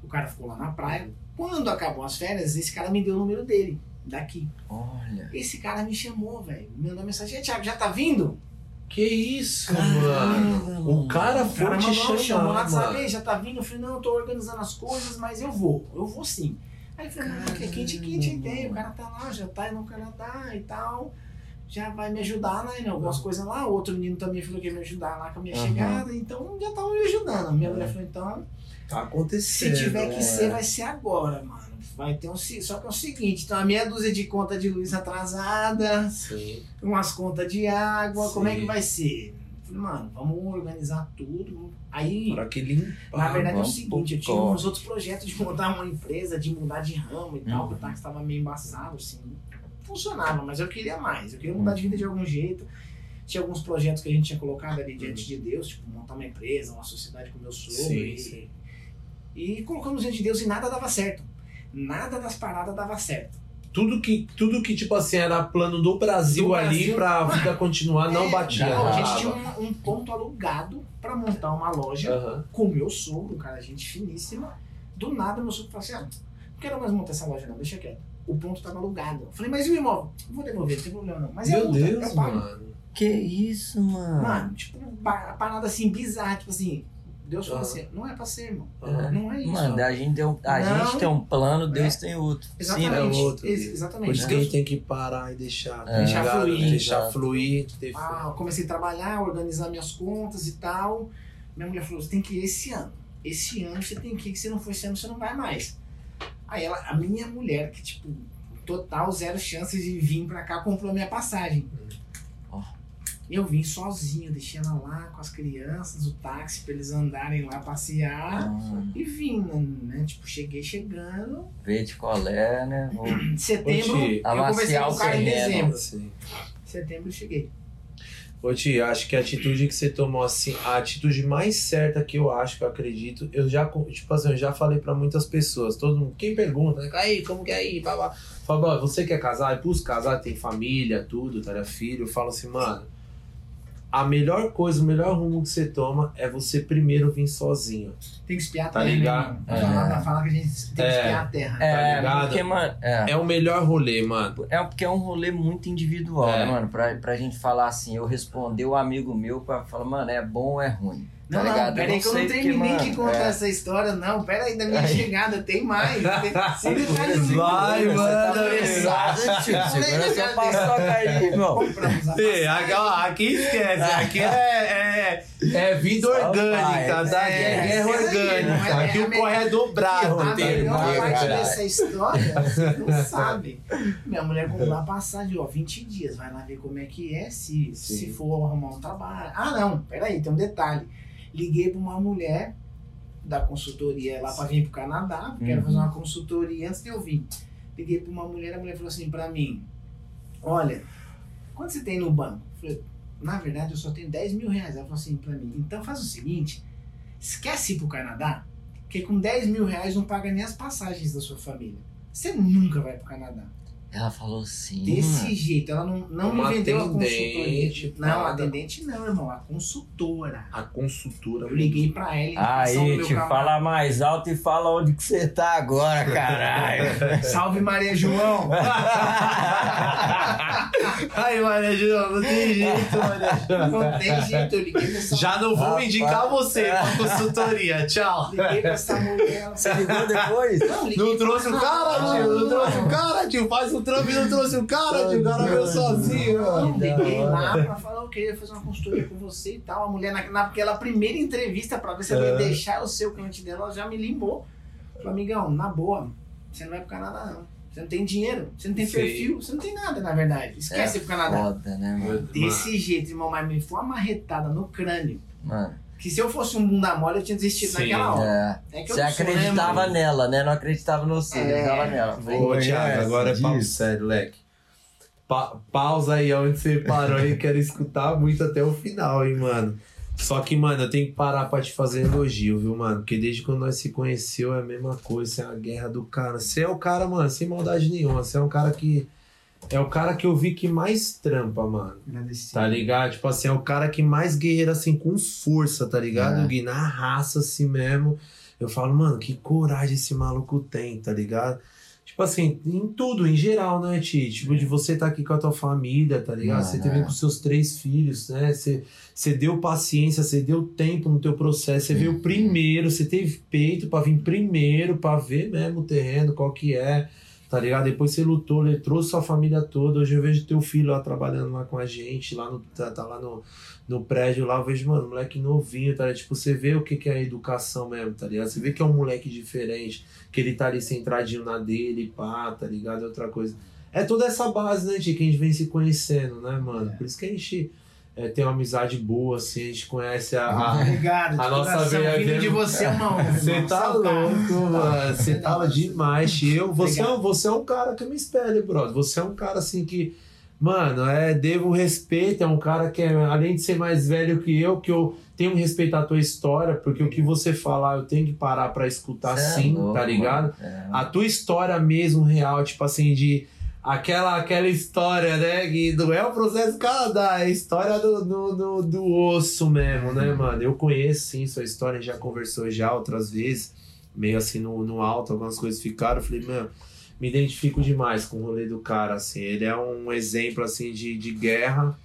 O cara ficou lá na praia. Quando acabou as férias, esse cara me deu o número dele, daqui. Olha. Esse cara me chamou, velho. Me mandou mensagem: "E aí, Thiago, já tá vindo? Que isso, Caramba, mano. O cara O foi cara te mandou, chamou chamar, lá, sabe? mano. "Ei, Já tá vindo? Eu falei: Não, eu tô organizando as coisas, mas eu vou. Eu vou sim. Aí eu falei: Não, porque quente, quente a ideia. O cara tá lá, já tá no Canadá e tal. Já vai me ajudar, né? Em algumas coisas lá. Outro menino também falou que ia me ajudar lá com a minha Aham. chegada. Então já tava me ajudando. A minha É. mulher falou: Então, Tá se acontecendo. tiver que né? ser, vai ser agora, mano. Vai ter um. Só que é o seguinte: então a meia dúzia de conta de luz atrasada Sim. umas contas de água, como é Sim. que vai ser? Falei, mano, vamos organizar tudo. Aí, Pra que limpar. na verdade é o seguinte, eu tinha uns outros projetos de montar uma empresa, de mudar de ramo e tal, Uhum. que o táxi estava meio embaçado, assim. Funcionava, mas eu queria mais, eu queria mudar de vida de algum jeito. Tinha alguns projetos que a gente tinha colocado ali diante de Deus, tipo, montar uma empresa, uma sociedade com meu sogro. Sim, e, sim. e colocamos diante de Deus e nada dava certo. Nada das paradas dava certo. Tudo que, tudo que, tipo assim, era plano do Brasil, Do ali Brasil. pra vida continuar, não É, batia. não, a gente Ah, tinha um, um ponto alugado pra montar uma loja Aham. com meu sogro, um cara, gente finíssima. Do nada, meu sogro falou assim: ah, não quero mais montar essa loja, não, deixa quieto. O ponto tava alugado. Eu falei, mas e o imóvel? Não vou devolver, não tem problema não. Mas é Meu multa, Deus, eu pago. mano. Que isso, mano? Mano, tipo, ba- a parada assim, bizarra, tipo assim. Deus falou assim: não é pra ser, irmão. Aham. Não é isso. Mano, a gente, tem um, a Não. gente tem um plano, Deus É. tem outro. Exatamente. é outro. ex- Por exatamente. isso que a gente tem que parar e deixar. tá É. Deixar ligado? fluir. Deixar Exato. fluir. ter. Ah, eu comecei a trabalhar, organizar minhas contas e tal. Minha mulher falou: você tem que ir esse ano. Esse ano você tem que ir, que se não for esse ano, você não vai mais. Aí ela, a minha mulher, que tipo, total zero chances de vir pra cá, comprou a minha passagem. Ó. Eu vim sozinho, deixei ela lá com as crianças, o táxi pra eles andarem lá passear. Hum, E vim, né? Tipo, cheguei chegando. ver de colé, né? Vou- Em [clears throat] setembro, Ti, eu conversei com o cara em dezembro. Assim. Em setembro eu cheguei. Ô Tia, acho que a atitude que você tomou, assim, a atitude mais certa que eu acho, que eu acredito, eu já, tipo assim, eu já falei pra muitas pessoas, todo mundo, quem pergunta, né, aí, como que é aí. Fala, "Ó, você quer casar? E pros casar, tem família, tudo, tá, filho, eu falo assim, mano, a melhor coisa, o melhor rumo que você toma é você primeiro vir sozinho. Tem que espiar a Tá terra, ligado? né? É. Fala, fala que a gente tem que É. espiar a terra. É, ligado? porque, mano, é, É o melhor rolê, mano. é porque é um rolê muito individual, É. né, mano? Pra, pra gente falar assim, eu responder o amigo meu pra falar, mano, é bom ou é ruim? Não, tá não, ligado? peraí que eu não terminei de mano, contar é. essa história, não. Pera aí da minha Aí. chegada, tem mais. Sem detalhe. [laughs] Vai, Você mano. tá apressado, tio. Segura sua paçoca aí, irmão. Aqui, esquece, aqui é, é, é vida orgânica, vai. tá? É, É, guerra orgânica. é- Aqui é o corre é dobrado. A melhor parte dessa história, vocês não sabem. Minha mulher comprou a passagem, ó, 20 dias. Vai lá ver como é que é, se, se for arrumar um trabalho. Ah, não, peraí, tem um detalhe. Liguei pra uma mulher da consultoria lá pra vir pro Canadá, porque Uhum. fazer uma consultoria antes de eu vir. Liguei pra uma mulher, a mulher falou assim pra mim: Olha, quanto você tem no banco? Eu falei, na verdade, eu só tenho 10 mil reais. Ela falou assim pra mim: então faz o seguinte, esquece ir pro Canadá, porque com 10 mil reais não paga nem as passagens da sua família. Você nunca vai pro Canadá. Ela falou assim. Desse mano. jeito, ela não, não Uma me vendeu a atendente, consultoria. Não, a nada. atendente não, irmão, a consultora. A consultora. Eu liguei pra ela. Aí, te camarada. fala mais alto e fala onde que você tá agora, caralho. [laughs] Salve Maria João! [laughs] Aí, Maria João, não tem jeito, Maria João. Não tem jeito, eu liguei pra essa Já não vou Rapaz. indicar você pra consultoria. Tchau. Liguei pra essa mulher. Você ligou depois? Não, liguei Não trouxe o cara, tio. Não trouxe o cara, tio. Faz o trampo e não trouxe o cara, tio. O cara veio sozinho. Não, hora. lá pra falar, eu queria fazer uma consultoria com você e tal. A mulher, na, naquela primeira entrevista, pra ver se ela ia É. deixar o cliente dela, ela já me limou. Falei, amigão, na boa, você não vai pro Canadá, não. Você não tem dinheiro, você não tem Sim. perfil, você não tem nada, na verdade. Esquece ir pro Canadá. Foda, né, mano? Desse jeito, irmão, mas me foi uma marretada no crânio. Mano, Que se eu fosse um bunda mole, eu tinha desistido Sim. naquela hora. é. É que Você eu sou, né, acreditava nela, né? Não acreditava no você, É. acreditava nela. Ô, Thiago, agora é papo disso. sério, leque. Pa- pausa aí onde você parou e quero escutar muito até o final, hein, mano. Só que, mano, eu tenho que parar pra te fazer elogio, viu, mano? Porque desde quando nós se conheceu é a mesma coisa, é a guerra do cara. Você é o cara, mano, sem maldade nenhuma. Você é um cara que. É o cara que eu vi que mais trampa, mano. Tá ligado? Tipo assim, é o cara que mais guerreira, assim, com força, tá ligado, É. Gui? Na raça, assim mesmo. Eu falo, mano, que coragem esse maluco tem, tá ligado? Tipo assim, em tudo, em geral, né, Ti? Tipo, de você tá aqui com a tua família, tá ligado? Mano, você teve é. com seus três filhos, né? Você, você deu paciência, você deu tempo no teu processo, você Uhum. veio primeiro, você teve peito pra vir primeiro, pra ver mesmo o terreno, qual que é, tá ligado? Depois você lutou, ele trouxe sua família toda. Hoje eu vejo teu filho lá trabalhando lá com a gente, lá no, tá, tá lá no, no prédio lá, eu vejo, mano, moleque novinho, tá ligado? Tipo, você vê o que, que é a educação mesmo, tá ligado? Você vê que é um moleque diferente, que ele tá ali centradinho na dele, pá, tá ligado? É outra coisa. É toda essa base, né, de que a gente vem se conhecendo, né, mano? Por isso que a gente é, tem uma amizade boa, assim, a gente conhece a. a- Obrigado. A nossa coração, veia de [laughs] você, irmão. Você tá você é louco, mano. Você tá demais, tio. Você é, você é um cara que eu me espelho, brother. Você é um cara assim que. Mano, é, devo respeito, é um cara que, é, além de ser mais velho que eu, que eu tenho que respeitar a tua história, porque o que você falar eu tenho que parar pra escutar é sim, louco, tá ligado? É. A tua história mesmo, real, tipo assim, de. Aquela, aquela história, né? Que não é o processo Canadá, é a história do, do, do, do osso mesmo, né, mano? Eu conheço sim sua história, a gente já conversou já outras vezes, meio assim no, no alto, algumas coisas ficaram. Eu falei, mano, me identifico demais com o rolê do cara, assim. Ele é um exemplo, assim, de, de guerra,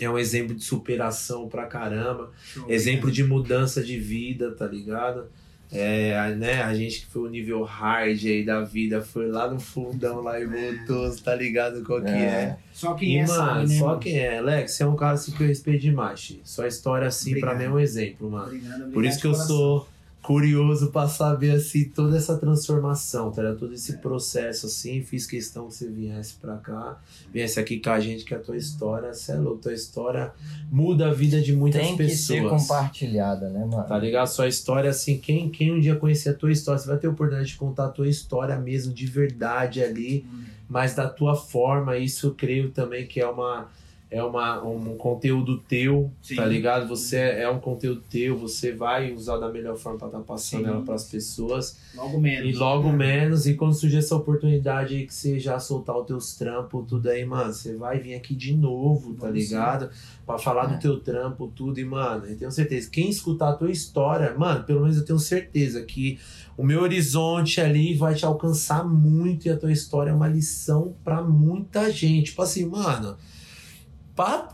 é um exemplo de superação pra caramba. Show, Exemplo de mudança de vida, tá ligado? É, a- né, a gente que foi o nível hard aí da vida, foi lá no fundão lá e voltou, tá ligado qual que é. Só quem E, é mano, sabe, né? só mano? quem é. Alex, você é um cara assim que eu respeito demais. Sua história assim, pra Obrigado. mim, é um exemplo, mano. Obrigado, obrigado Por isso que eu coração. sou curioso pra saber, assim, toda essa transformação, tá ligado? Todo É. esse processo, assim. Fiz questão que você viesse pra cá, viesse aqui com a gente, que a tua história, você é louco, tua história muda a vida de muitas Tem que pessoas. ser compartilhada, né, mano? Tá ligado? Sua história, assim, quem, quem um dia conhecer a tua história, você vai ter a oportunidade de contar a tua história mesmo, de verdade ali, Hum. mas da tua forma. Isso eu creio também que é uma. É uma, um conteúdo teu, Sim. tá ligado? Você é um conteúdo teu, você vai usar da melhor forma pra estar passando Sim. ela pras pessoas. Logo menos. E logo menos, e quando surgir essa oportunidade aí que você já soltar os teus trampos, tudo aí, mano, você vai vir aqui de novo, tá Vamos ligado? Pra falar É. do teu trampo, tudo, e, mano, eu tenho certeza, quem escutar a tua história, mano, pelo menos eu tenho certeza que o meu horizonte ali vai te alcançar muito e a tua história é uma lição pra muita gente. Tipo assim, mano, pra.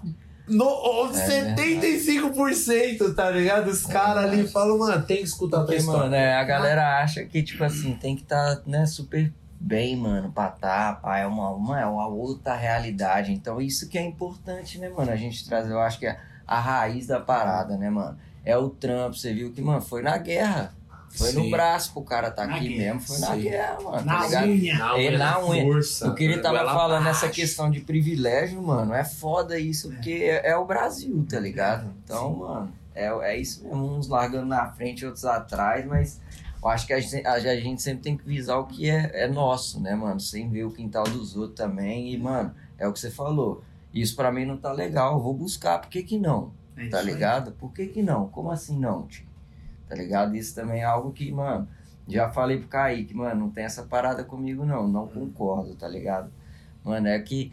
No, É 75%, tá ligado? Os caras ali falam, mano, tem que escutar a Porque, história. mano, é, a galera acha que, tipo assim, tem que estar, tá, né, super bem, mano, pra tá, pá, é uma, uma, é uma outra realidade. Então, isso que é importante, né, mano? A gente trazer, eu acho que é a raiz da parada, né, mano? É o trampo, você viu que, mano, foi na guerra. Foi Sim. no braço pro cara tá Na aqui guerra, mesmo, foi na sim. guerra, mano, Na tá unha. Na É, unha, na na unha. força. O que ele tava Goela falando nessa questão de privilégio, mano, é foda isso, porque é, é o Brasil, tá ligado? Então, mano, é, é isso mesmo, uns largando na frente, outros atrás, mas eu acho que a gente, a gente sempre tem que visar o que é, é nosso, né, mano? Sem ver o quintal dos outros também. E, mano, é o que você falou. Isso pra mim não tá legal, eu vou buscar, por que que não? É Tá aí. ligado? Por que que não? Como assim não, tio? Tá ligado? Isso também é algo que, mano, já falei pro Kaique, mano, não tem essa parada comigo não, não concordo, tá ligado? Mano, é que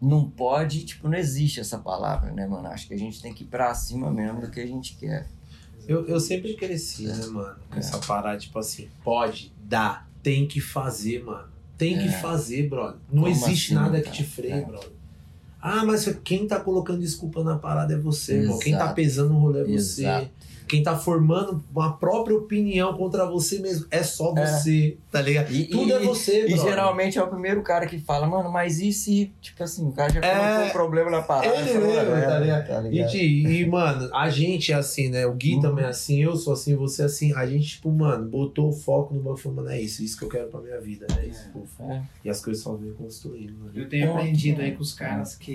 não pode, tipo, não existe essa palavra, né, mano? Acho que a gente tem que ir pra cima mesmo do que a gente quer. Eu, eu sempre cresci, né, mano? Com essa parada, tipo assim, pode, dá, tem que fazer, mano. Tem que É. fazer, brother. Não Como existe assim, nada que cara? te freie, É. brother. Ah, mas quem tá colocando desculpa na parada é você, irmão. Quem tá pesando no rolê é você. Exato. Quem tá formando uma própria opinião contra você mesmo é só É. você, tá ligado? E, Tudo e- é você, E brother. geralmente é o primeiro cara que fala, mano, mas e se, tipo assim, o cara já É, colocou um problema na parada. ele mesmo, é, tá ligado? E, e, mano, a gente é assim, né? O Gui Uhum. também é assim, eu sou assim, você é assim. A gente, tipo, mano, botou o foco no bagulho e mano, é isso, isso que eu quero pra minha vida, é isso. É. E as coisas só vêm construindo, mano. Eu tenho Ponto, aprendido né? aí com os caras que.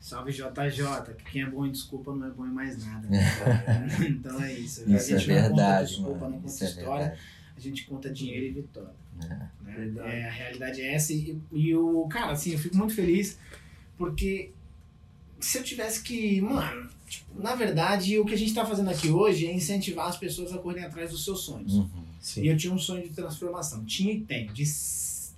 Salve JJ, que quem é bom em desculpa não é bom em mais nada. É. né? [laughs] então é isso. Isso a é gente não conta verdade, desculpa, mano. não conta Isso é história, verdade. a gente conta dinheiro e vitória. É. né? É, a realidade é essa. E, e o, cara, assim, eu fico muito feliz porque se eu tivesse que. Mano, tipo, na verdade, o que a gente tá fazendo aqui hoje é incentivar as pessoas a correrem atrás dos seus sonhos. Uhum. E eu tinha um sonho de transformação. Tinha e tenho, de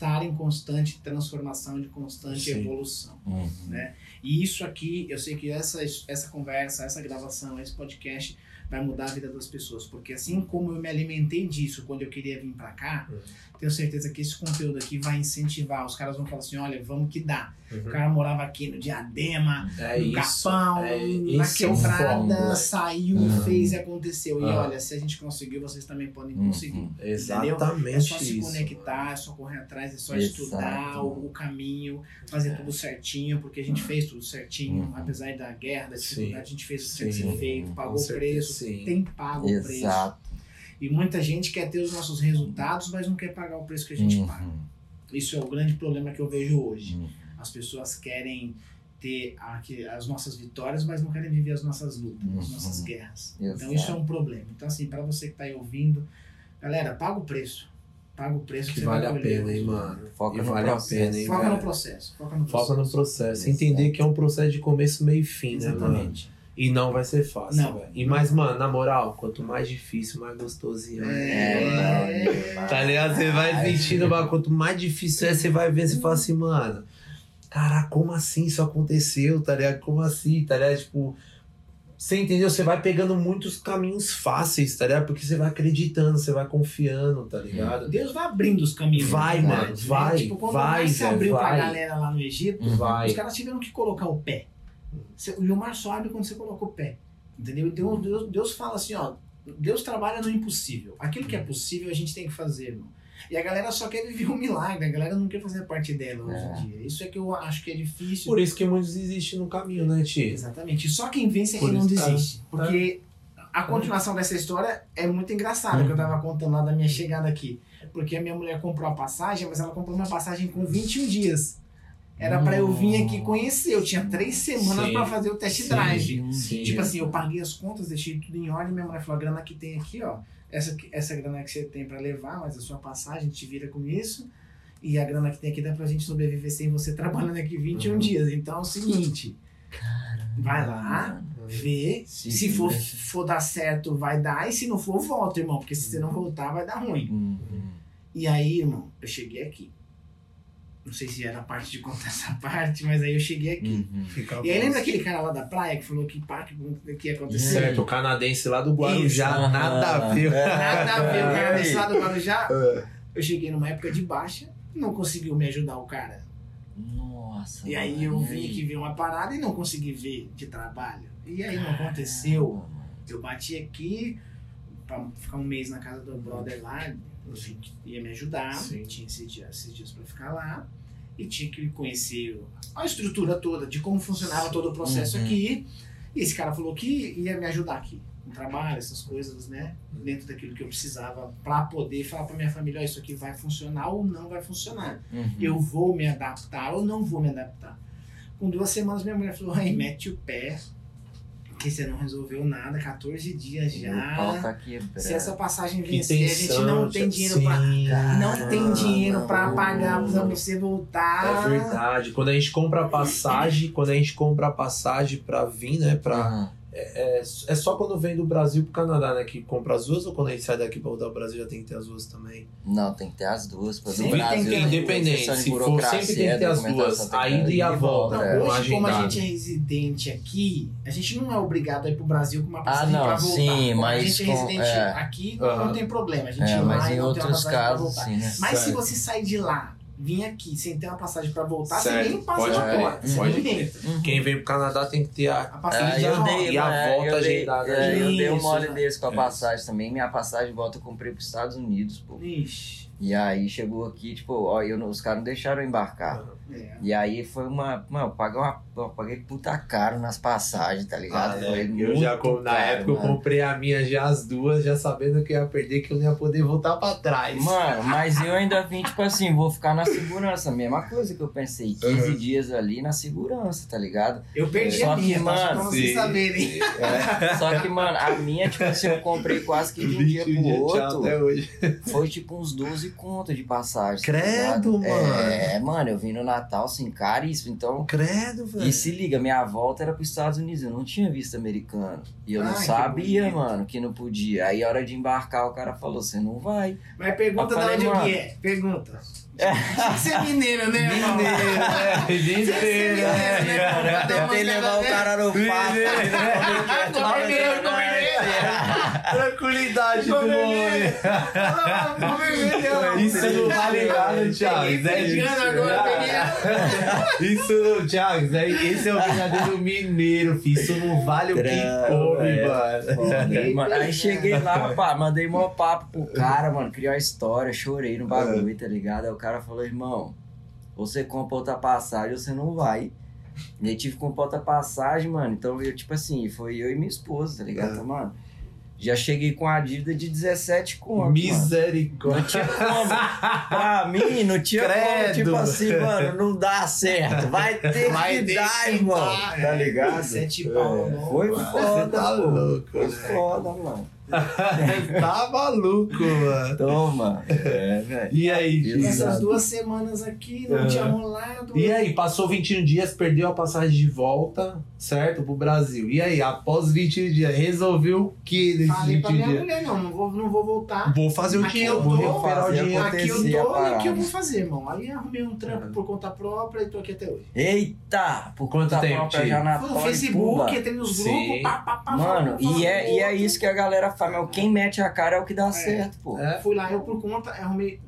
estar em constante transformação, de constante Sim. evolução. Uhum. Né? E isso aqui, eu sei que essa, essa conversa, essa gravação, esse podcast vai mudar a vida das pessoas. Porque assim como eu me alimentei disso quando eu queria vir pra cá, Uhum. Tenho certeza que esse conteúdo aqui vai incentivar. Os caras vão falar assim: olha, vamos que dá. O Uhum. cara morava aqui no Diadema, É no isso. Capão, é, na é o quebrada, né? saiu, Uhum. fez e aconteceu. E Ah. olha, se a gente conseguiu, vocês também podem Uhum. conseguir. Exatamente É só se isso. conectar, é só correr atrás, é só Exato. estudar o, o caminho, fazer tudo certinho, porque a gente fez tudo certinho, Uhum. apesar da guerra, da dificuldade, a gente fez o que tinha que ser feito, pagou o preço, tem pago o preço. Exato. E muita gente quer ter os nossos resultados, mas não quer pagar o preço que a gente Uhum. paga. Isso é o grande problema que eu vejo hoje. Uhum. As pessoas querem ter aqui, as nossas vitórias, mas não querem viver as nossas lutas, as Uhum. nossas guerras. Exato. Então isso é um problema. Então assim, para você que tá aí ouvindo, galera, paga o preço. Paga o preço que, Que você vale vai a pena, hoje. hein, mano? Foca E no vale a processo. pena, hein, Foca no processo. Foca no processo. Foca no processo. Exato. Entender que é um processo de começo, meio e fim, né, mano? E não vai ser fácil, Não. velho. E mais, mano, na moral, quanto mais difícil, mais gostosinho. É, É. mano. Tá ligado? Você vai sentindo, mano, quanto mais difícil é, você vai ver, você fala assim, mano, caraca, como assim isso aconteceu, tá ligado? Como assim, tá ligado? Tipo, você entendeu? Você vai pegando muitos caminhos fáceis, tá ligado? Porque você vai acreditando, você vai confiando, tá ligado? Deus vai abrindo os caminhos. Vai, na mano, vai, Tipo, quando vai, se abriu pra vai. galera lá no Egito. Vai. os caras tiveram que colocar o pé. O mar só abre quando você coloca o pé. Entendeu? Então Deus, Deus fala assim, ó. Deus trabalha no impossível. Aquilo que é possível a gente tem que fazer, irmão. E a galera só quer viver um milagre, a galera não quer fazer parte dela hoje É. em dia. Isso é que eu acho que é difícil. Por isso que muitos desistem no caminho, né, Ti? Exatamente. Só quem vence é Por quem não tá. desiste. Porque a continuação dessa história é muito engraçada, que eu tava contando lá da minha chegada aqui. Porque a minha mulher comprou a passagem, mas ela comprou uma passagem com 21 dias. Era pra eu vir aqui conhecer. Eu tinha três semanas Sim. pra fazer o test Sim. drive. Sim. Tipo assim, eu paguei as contas, deixei tudo em ordem. Minha mulher falou: a grana que tem aqui, ó. Essa, essa grana que você tem pra levar, mas a sua passagem te vira com isso. E a grana que tem aqui dá pra gente sobreviver sem você [laughs] trabalhando aqui 21 Uhum. dias. Então é o seguinte: vai lá, vê. Se Se for, for dar certo, vai dar. E se não for, volta, irmão. Porque se você não voltar, vai dar ruim. Uhum. E aí, irmão, eu cheguei aqui. Não sei se era a parte de contar essa [laughs] parte, mas aí eu cheguei aqui. Uhum. E aí lembra aquele cara lá da praia que falou que pá, que, que ia acontecer? Certo, o canadense lá do Guarujá, Isso. nada a ver. Nada a ver, o cara desse lado do Guarujá. É. Eu cheguei numa época de baixa, não conseguiu me ajudar o cara. Nossa. E aí eu vim aqui ver uma parada e não consegui ver de trabalho. E aí não aconteceu. Eu bati aqui pra ficar um mês na casa do brother lá, que ia me ajudar. Sim. Tinha esses dias, esses dias pra ficar lá. E tinha que conhecer a estrutura toda, de como funcionava todo o processo Uhum. aqui. E esse cara falou que ia me ajudar aqui. Com trabalho, essas coisas, né? Dentro daquilo que eu precisava pra poder falar pra minha família, ó, isso aqui vai funcionar ou não vai funcionar. Uhum. Eu vou me adaptar ou não vou me adaptar. Com duas semanas, minha mulher falou: aí, mete o pé, que você não resolveu nada, 14 dias O pau já. tá. Se essa passagem vencer, a gente não tem dinheiro pra. sim. Não tem dinheiro pra Caramba. pagar pra você voltar. É verdade. Quando a gente compra a passagem, quando a gente compra a passagem pra vir, né, pra, Uhum. É, é, é só quando vem do Brasil pro Canadá, né? Que compra as duas, ou quando a gente sai daqui pra voltar ao Brasil já tem que ter as duas também? Não, tem que ter as duas. Pra Sempre tem Brasil, que ter, independente, se for, sempre tem que ter as duas, tem a ida e a volta. Não, é. hoje, como a gente é residente aqui, a gente não é obrigado a ir pro Brasil com uma passagem Ah, não, pra voltar. sim, Como mas a gente é com- residente é. aqui, Aham. não tem problema. A gente É, vai mas e em não tem uma outros casos, voltar. sim, né? Mas se você sair de lá, vir aqui sem ter uma passagem pra voltar, Certo, você nem passa pode de crer, porta. Você pode. Uhum. Quem vem pro Canadá tem que ter a. A passagem eu rola. dei, E a é, volta eu dei, agendada é, eu dei um mole né? desse com a Isso. passagem também. Minha passagem de volta eu comprei pros Estados Unidos, pô. Ixi. E aí chegou aqui, tipo, ó, eu, os caras não deixaram eu embarcar. É. E aí foi uma. Mano, eu paguei, uma, eu paguei puta caro nas passagens, tá ligado? Ah, Foi né? Eu já, com- na caro, época, eu mano. comprei a minha já as duas, já sabendo que eu ia perder, que eu não ia poder voltar pra trás. Mano, [laughs] mas eu ainda vim, tipo assim, vou ficar na segurança. Mesma coisa que eu pensei. 15 Uhum. dias ali na segurança, tá ligado? Eu perdi Só a que, minha, tá? Só mano, pra vocês saberem. [laughs] Só que, mano, a minha, tipo assim, eu comprei quase que de um dia pro outro. até hoje. Foi tipo uns 12 contas de passagem. tá Credo, ligado? mano. É, mano, eu vim no Natal, assim, caríssimo. Então. Credo, velho. E se liga, minha volta era pros Estados Unidos, eu não tinha visto americano. E eu não Ai, que sabia, bonito. mano, que não podia. Aí, a hora de embarcar, o cara falou: você não vai. Mas pergunta Eu de falei, onde que é. Pergunta. É. Tinha que ser mineiro, né, irmão? Mineiro, né? Mineiro, né? né? Mano, eu tentei levar o cara no papo. Mineiro. Ficou Tranquilidade do homem. Isso não vale nada, Thiago. Pegando agora, peguei. Isso não, Thiago, isso esse é o verdadeiro mineiro, filho. Isso não vale o que come, velho. mano. Aí cheguei lá, pá, mandei mó papo pro cara, mano. Criou a história, chorei no bagulho, tá ligado? Aí o cara falou, irmão, você compra outra passagem, você não vai. E aí tive que comprar outra passagem, mano. Então eu, tipo assim, foi eu e minha esposa, tá ligado? É. Então, mano, já cheguei com a dívida de 17 conto. mano. Não Misericórdia. tinha como. Pra mim, não tinha como, Credo. tipo assim, mano, não dá certo. Vai ter Vai que ter dar, que irmão. Tá ligado? Sete pau, É, não. Foi Você foda, tá pô. louco, Foi né? foda, mano. [laughs] tá maluco, mano. Toma. É, velho. E aí. Gil? Essas duas semanas aqui não É. tinha rolado. E aí, passou 21 dias, perdeu a passagem de volta, certo? Pro Brasil. E aí, após 21 dias, resolveu o que nesses Falei pra 21 minha dias? mulher, não, não vou, não vou voltar. Vou fazer o Aqui dinheiro, eu vou tô, recuperar o dinheiro. Aqui eu tô e o que eu vou fazer, irmão? Aí arrumei um trampo É. por conta própria e tô aqui até hoje. Eita! Por Quanto conta tempo, própria, já na Foi no Facebook, entrei nos grupos, pá, pá, pá. Mano, e é, e é isso que a galera fala, meu, quem mete a cara é o que dá certo, pô. É, Fui lá, eu por conta, arrumei.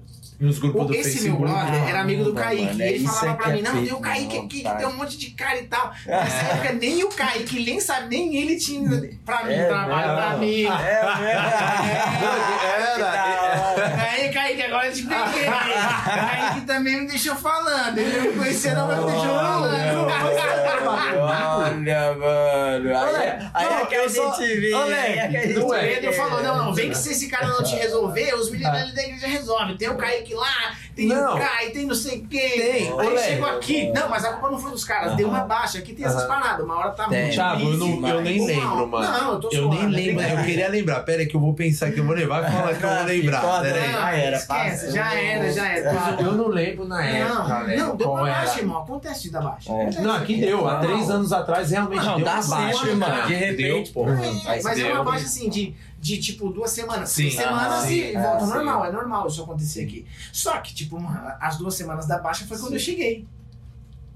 nos grupos do Esse meu Facebook. brother era amigo do Kaique. mano, e é ele falava é pra que mim: é não, tem o Kaique não, aqui, que tá. tem um monte de cara e tal. Nessa época, nem o Kaique, nem sabe, nem ele tinha pra mim, É trabalho pra mim. É verdade. [laughs] Aí, Kaique, agora eu te peguei. Kaique também me deixou falando. Ele não me conhecia, não, mas me deixou falando. Olha, mano. Aí, é- aí é que a eu só- gente vê. É que a gente não é. vê. Pedro falou: não, não, vem que se esse cara não te resolver, os meninos ali da igreja resolvem. Tem o Kaique lá, tem Não. o Kai, tem não sei quem. Tem, Aí Léo. chegou aqui. Não, mas a culpa não foi dos caras, deu uma baixa. Aqui tem essas paradas. Uma hora tá Tem. muito. Thiago, eu, não, eu nem Uma- lembro, mano. Não, eu tô Eu nem lembro, eu que- queria lembrar. Pera aí que eu vou pensar que eu vou lembrar e falar que eu vou [laughs] lembrar. Foda, Pera aí. né? Ah, era, esquece, já era, já era. Ah, Eu não lembro na época, Não, deu uma baixa, irmão. Acontece de dar baixa. É. Não, aqui deu. Há três anos atrás realmente Não, deu dá uma baixa. De repente, porra. Mas é uma baixa assim de, de tipo duas semanas, três Sim, semanas ah, e volta é, sim. normal, é normal isso acontecer aqui. Só que, tipo, as duas semanas da baixa foi quando eu cheguei.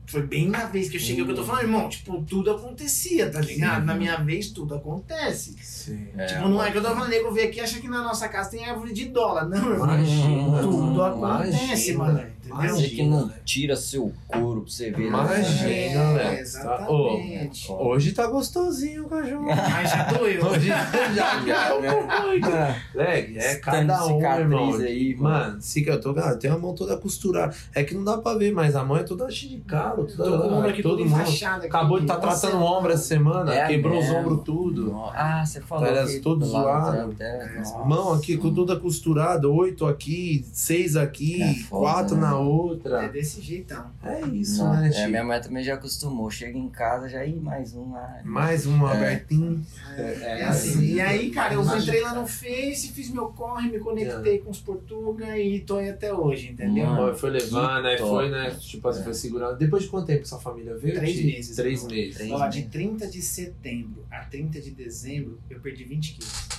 Foi bem na vez que eu cheguei, o que eu tô falando, irmão, tipo, tudo acontecia, tá ligado? Na minha vez, tudo acontece. Sim. É, tipo, não é que eu tô falando, nego vê aqui e acha que na nossa casa tem árvore de dólar. Não, irmão. Imagina. Tudo acontece, Imagina, mano. Entendeu? Você que não tira seu couro pra você ver. né? Imagina, É, velho. exatamente. Hoje tá gostosinho o cachorro. Mas já doeu. Hoje já, já [laughs] é pouco muito. Leg, é cada um, irmão. aí, mano. Se que eu tô, cara, tem a mão toda costurada. É que não dá pra ver, mas a mão é toda cheia de calo. Tô com o ombro aqui todo todo mundo. Acabou de estar Uma tratando o ombro essa semana, É quebrou os ombros tudo. Ah, você falou Parece que todo zoado. é. Mão aqui com toda costurada, oito aqui, seis aqui, É quatro né? na na outra. É desse jeitão. É isso, Não, né, é, minha mãe também já acostumou. Chega em casa, já ir mais um lá. Mais um É. Albertinho. É, assim. E aí, cara, eu entrei lá no Face, fiz meu corre, me conectei com os Portuga e tô aí até hoje, entendeu? Mano, Foi, levando, né? top. Foi, né? Tipo assim, É. foi segurando. Depois de quanto tempo sua família veio? Três meses, Três meses. Três Ó, de meses. 30 de setembro a 30 de dezembro, eu perdi 20 quilos.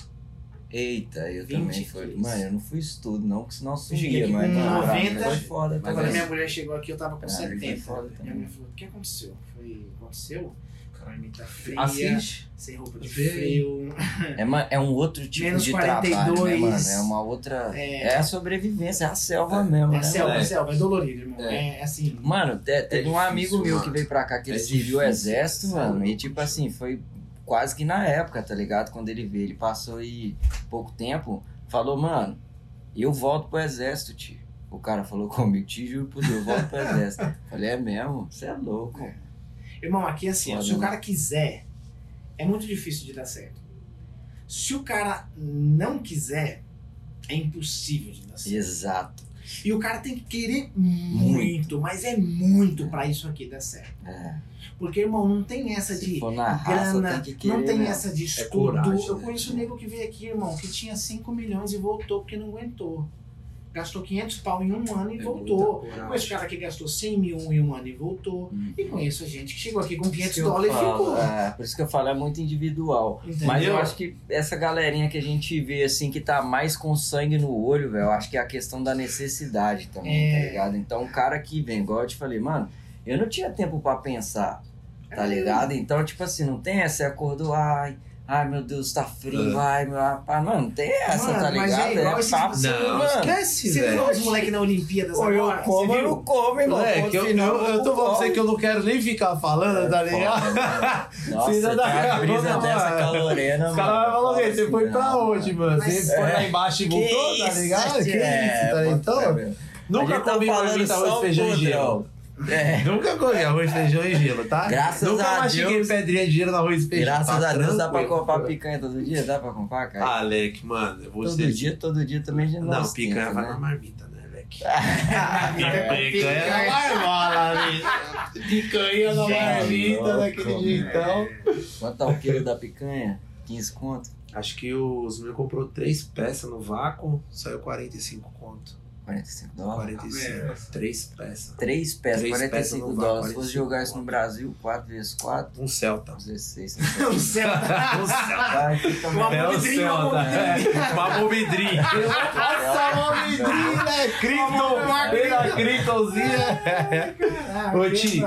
Eita, eu 20 também fui. Mano, eu não fui estudo, não, porque senão aqui mas com mano, pra mim 90, foi foda Então, quando a minha mulher chegou aqui, eu tava com Ah, foi 70. foda Minha também. mulher falou: o que aconteceu? Foi, aconteceu? Carne tá fria, Assiste. sem roupa de frio. É, é um outro tipo Menos de trabalho, né, 42. mano? É uma outra. É. É, a sobrevivência, é a selva mesmo, É né? selva, é selva, é dolorido, irmão. É. É, assim. Mano, te- teve um difícil, amigo meu mano. que veio pra cá que ele É serviu o exército, mano. E tipo assim, foi quase que na época, tá ligado? Quando ele veio, ele passou aí pouco tempo, falou, mano, eu volto pro exército, tio. O cara falou [laughs] comigo, te juro por Deus, eu volto pro exército. Falei, é mesmo? Você é louco. Irmão, aqui assim, ó, Foda, se o né? cara quiser, é muito difícil de dar certo. Se o cara não quiser, é impossível de dar certo. Exato. E o cara tem que querer muito, mas é muito pra isso aqui dar certo. É. Porque, irmão, não tem essa Se de for na raça, grana, tem que querer. não tem mesmo. essa de estudo. coragem, eu né, conheço um tio? nego que veio aqui, irmão, que tinha 5 milhões e voltou porque não aguentou. Gastou 500 pau em um ano e É voltou. Conheço cara que gastou 100 mil em um ano e voltou. Hum. E conheço a gente que chegou aqui com Por isso 500 que eu dólares e ficou. É, por isso que eu falo, é muito individual. Entendeu? Mas eu acho que essa galerinha que a gente vê, assim, que tá mais com sangue no olho, velho, eu acho que é a questão da necessidade também, É. tá ligado? Então, o cara que vem, igual eu te falei, mano, eu não tinha tempo pra pensar, tá É. ligado? Então, tipo assim, não tem essa, você acordou, ai, ai meu Deus, tá frio, ai, meu rapaz, mano, não tem essa, Mano, tá mas ligado? é igual esse papo, tipo- Não, mano. esquece, Você viu velho. os moleques na Olimpíadas Ou eu agora? como, Você eu viu? não como, irmão. É, que eu, final, eu, eu tô falando pra você que eu não quero nem ficar falando, tá ligado? [laughs] Nossa, Filha você da tem uma brisa puta, dessa mano. calorena, Os caras vão falar, Fala você assim, foi pra onde, mano? Mas Você foi é. lá embaixo e voltou, tá ligado? Que é, isso, tá bota então? Nunca tá comi falando marmita, arroz, feijão e. É. Nunca comi arroz, feijão e gelo, tá? Graças Nunca a Deus. pedrinha de gelo no arroz e feijão. Graças tá a Deus dá pra comprar picanha todo dia? Dá pra comprar, cara? Ah, Leque, mano, vou todo dia, todo dia também já Não, nós picanha tenta, vai né? na marmita, né, Leque? [laughs] Picanha. Picanha vai rola, bicho. Picanha na marmita, daquele jeitão. Quanto tá o quilo da picanha? 15 conto? Acho que os meus comprou três peças no vácuo, saiu 45 conto. 45 dólares? 45. Três peças. Três peças, Três 45 peças dólares. Se fosse 45 jogar isso no. Brasil, 4 vezes 4, Um Celta. 16. O céu tá- Um Celta. Vai, fica [laughs] Uma É uma Celta. Bobidrinho. é. Uma bobidrinha. Nossa, uma bobidrinha, né? Krypton. Vem da Kryptonzinha. Ah, Ô, Ti.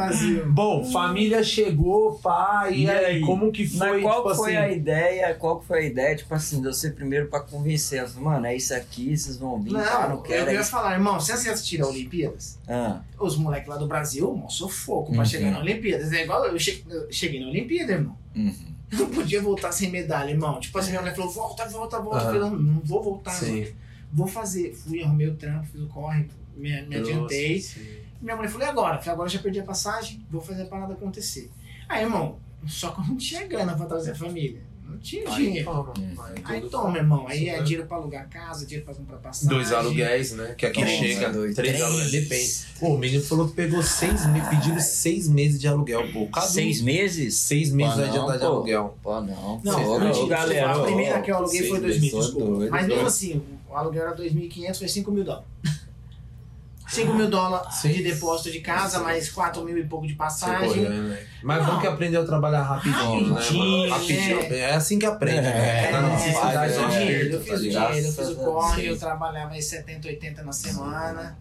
Bom, família chegou, pai. E, aí, como que foi, Mas qual tipo foi assim? a ideia? Qual que foi a ideia, tipo assim, de você primeiro pra convencer? Mano, é isso aqui, vocês vão vir, não Não, quero. Eu é ia isso. falar, irmão, se você assistir a Olimpíadas, Ah, os moleques lá do Brasil, irmão, sufoco pra Uhum. chegar na Olimpíadas. É igual eu che- eu cheguei na Olimpíada, irmão. uhum. Eu não podia voltar sem medalha, irmão. Tipo assim, minha mulher falou, volta, volta, volta. Eu Aham. falei, não, não vou voltar, Sim. mano. Vou fazer. Fui, arrumei o trampo, fiz o corre, me, me adiantei. Sim. Minha mulher falou, e agora? Falei, agora eu já perdi a passagem, vou fazer a parada acontecer. Aí, irmão, só que eu não tinha grana pra trazer a família. Não tinha Aí dinheiro. toma. Hum. Aí toma, irmão. Aí é dinheiro pra alugar casa, dinheiro pra comprar passagem. Dois aluguéis, né? Que aqui Nossa, chega. dois, três três. aluguéis. Depende. Pô, o menino falou que pegou seis meses, pediram seis meses de aluguel, pô. Cada um- Seis meses? Seis meses Pô, vai não, adiantar de pô. aluguel. Pô, não. Não, Pô, ô, galera. a primeira que eu aluguei foi 2.000, sou desculpa. Mas mesmo assim, o aluguel era 2.500, foi 5 mil dólares. 5 mil dólares Sim. de depósito de casa, Sim. mais 4 mil e pouco de passagem. correndo, né? Mas Não. bom que aprendeu a trabalhar rapidinho, né? Rapidinho, mano? Rapidinho. é. É assim que aprende, É, né? Na É, eu do fiz é, dinheiro, eu aperto, fiz tá o dinheiro, eu fiz o corre, eu trabalhava aí 70, 80 na semana.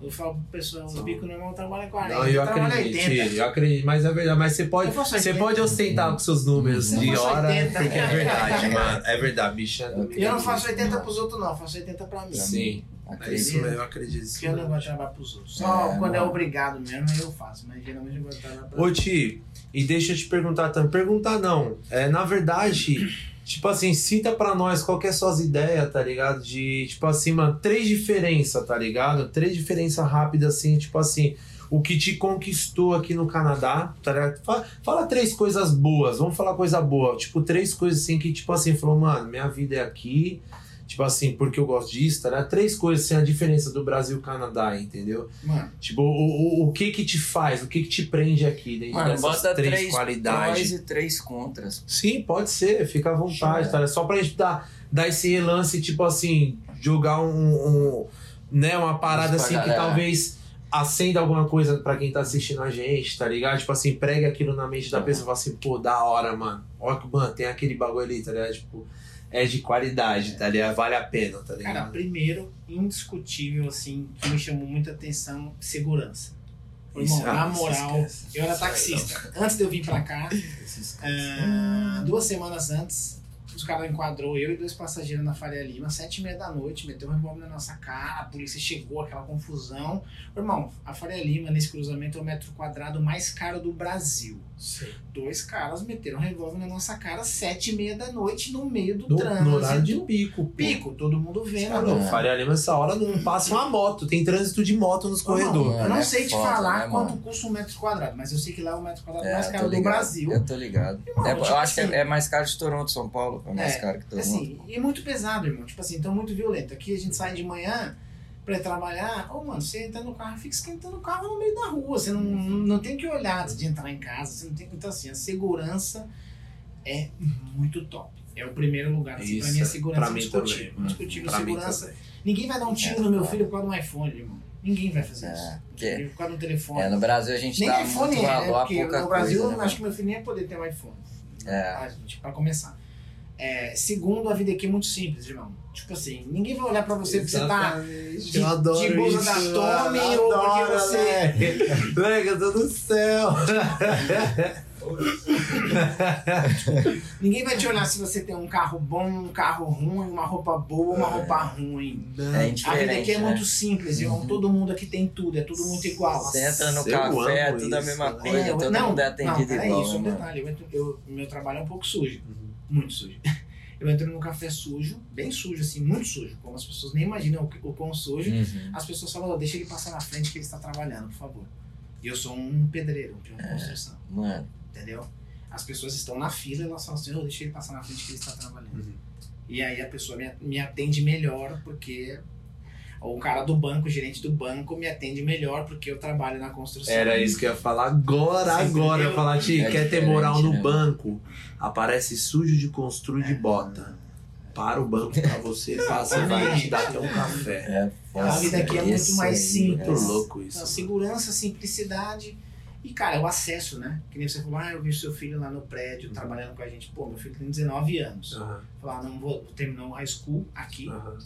Eu falo pro pessoal, o bico normal trabalha 40, Não, eu trabalha acredito, 80. eu acredito, mas é verdade. Mas você pode, Eu você 80. pode ostentar com seus números eu de hora, 80. porque é verdade, mano. É verdade, bicho. é doido. E eu não faço 80 pros outros, não, eu faço 80 pra mim. Sim, é Acredito. isso mesmo, eu acredito. Isso Porque eu não gosto de trabalhar pros outros. Só É, quando é obrigado mesmo, eu faço. Mas geralmente eu gosto de trabalhar pra Ô, Ti, e deixa eu te perguntar também. Perguntar não. É, na verdade, tipo assim, cita pra nós qual é suas ideias, tá ligado? De, tipo assim, mano, três diferenças, tá ligado? Três diferenças rápidas, assim, tipo assim, o que te conquistou aqui no Canadá, tá ligado? Fala, fala três coisas boas, vamos falar coisa boa. Tipo, três coisas assim que, tipo assim, falou, mano, minha vida é aqui. Tipo assim, porque eu gosto disso, tá? ligado? Três coisas, assim, a diferença do Brasil e Canadá, entendeu? Mano, Tipo, o, o, o que que te faz, o que que te prende aqui dentro Mano, dessas bota três, três qualidades? e três contras. Sim, pode ser, fica à vontade, tá? Só pra gente dar, dar esse relance, tipo assim, jogar um, um- né, uma parada assim que galera. talvez acenda alguma coisa pra quem tá assistindo a gente, tá ligado? Tipo assim, prega aquilo na mente da Uhum. pessoa e fala assim, pô, da hora, mano. Olha que, mano, tem aquele bagulho ali, tá ligado? Tipo, é de qualidade, tá ligado? Vale a pena, tá cara, ligado? primeiro, indiscutível, assim, que me chamou muita atenção, segurança. Irmão, ah, na moral, eu era taxista. Antes de eu vir pra cá, ah, duas semanas antes, os caras enquadrou eu e dois passageiros na Faria Lima, sete e meia da noite, meteu um revólver na nossa cara, a polícia chegou, aquela confusão. Irmão, a Faria Lima, nesse cruzamento, é o metro quadrado mais caro do Brasil. Sim. Dois caras meteram um revólver na nossa cara, sete e meia da noite, no meio do No, trânsito. no horário de pico. pô. Pico, todo mundo vendo. Ah, não, Faria Lima, essa hora não passa uma moto. Tem trânsito de moto nos corredores. Eu não É sei te falar né, quanto custa um metro quadrado, mas eu sei que lá é o metro quadrado É, mais caro tô do ligado. Brasil. Eu tô ligado. Irmão, É, tipo eu acho que assim, é, é mais caro de Toronto, São Paulo. É mais É, caro que Toronto. Assim, e muito pesado, irmão. Tipo assim, então muito violento. Aqui a gente sai de manhã pra ir trabalhar. Ô, mano, você entra no carro, fica esquentando o carro no meio da rua. Você não, não tem que olhar antes de entrar em casa. Você não tem Então, assim, a segurança é muito top. É o primeiro lugar. Assim, pra Isso, mim, a pra segurança é mim também. Pra mim Segurança. também. Ninguém vai dar um tiro É, no meu claro. filho por causa de um iPhone, irmão. Ninguém vai fazer É, isso. porque- Por causa do telefone. É, no Brasil a gente Nem dá iPhone muito é, né? valor a Porque pouca no Brasil coisa, né, acho que meu filho nem ia poder ter um iPhone. É. Tá, gente, pra começar. É, segundo, a vida aqui é muito simples, irmão. Tipo assim, ninguém vai olhar pra você porque você tá. De- eu adoro de blusa isso, da. Tommy ou porque Adoro, você- velho. [laughs] Lega, no céu. [laughs] Ninguém vai te olhar se você tem um carro bom, um carro ruim, uma roupa boa, uma roupa ruim. É A vida aqui é né? muito simples, irmão. Uhum. Todo mundo aqui tem tudo, é tudo muito igual. Você entra no Eu café, é tudo a isso, mesma né? coisa, É, todo não, mundo é não, atendido peraí, igual. isso é um né, detalhe. Eu eu, meu trabalho é um pouco sujo. Muito sujo. [laughs] Eu entro num café sujo, bem sujo, assim, muito sujo. Como as pessoas nem imaginam o, o quão sujo. Uhum. As pessoas falam, "Ó, deixa ele passar na frente que ele está trabalhando, por favor. E eu sou um pedreiro de uma construção, Mano, entendeu? As pessoas estão na fila e elas falam assim, "Ô, deixa ele passar na frente que ele está trabalhando. Uhum. E aí a pessoa me, me atende melhor porque... Ou o cara do banco, o gerente do banco, me atende melhor porque eu trabalho na construção. Era isso que eu ia falar agora, Você agora. Eu entendeu? ia falar, Ti, É quer ter moral no né? banco? Aparece sujo de construir de bota. Para o banco pra você, [laughs] passa, vai te dar até um café. é foda. A vida aqui é muito mais simples. Muito é. louco isso. Então, segurança, simplicidade e, cara, o acesso, né? Que nem você falou, ah, eu vi seu filho lá no Uhum. prédio trabalhando com a gente. Pô, meu filho tem 19 anos. Aham, Falar, não vou, terminar o high school aqui. aham.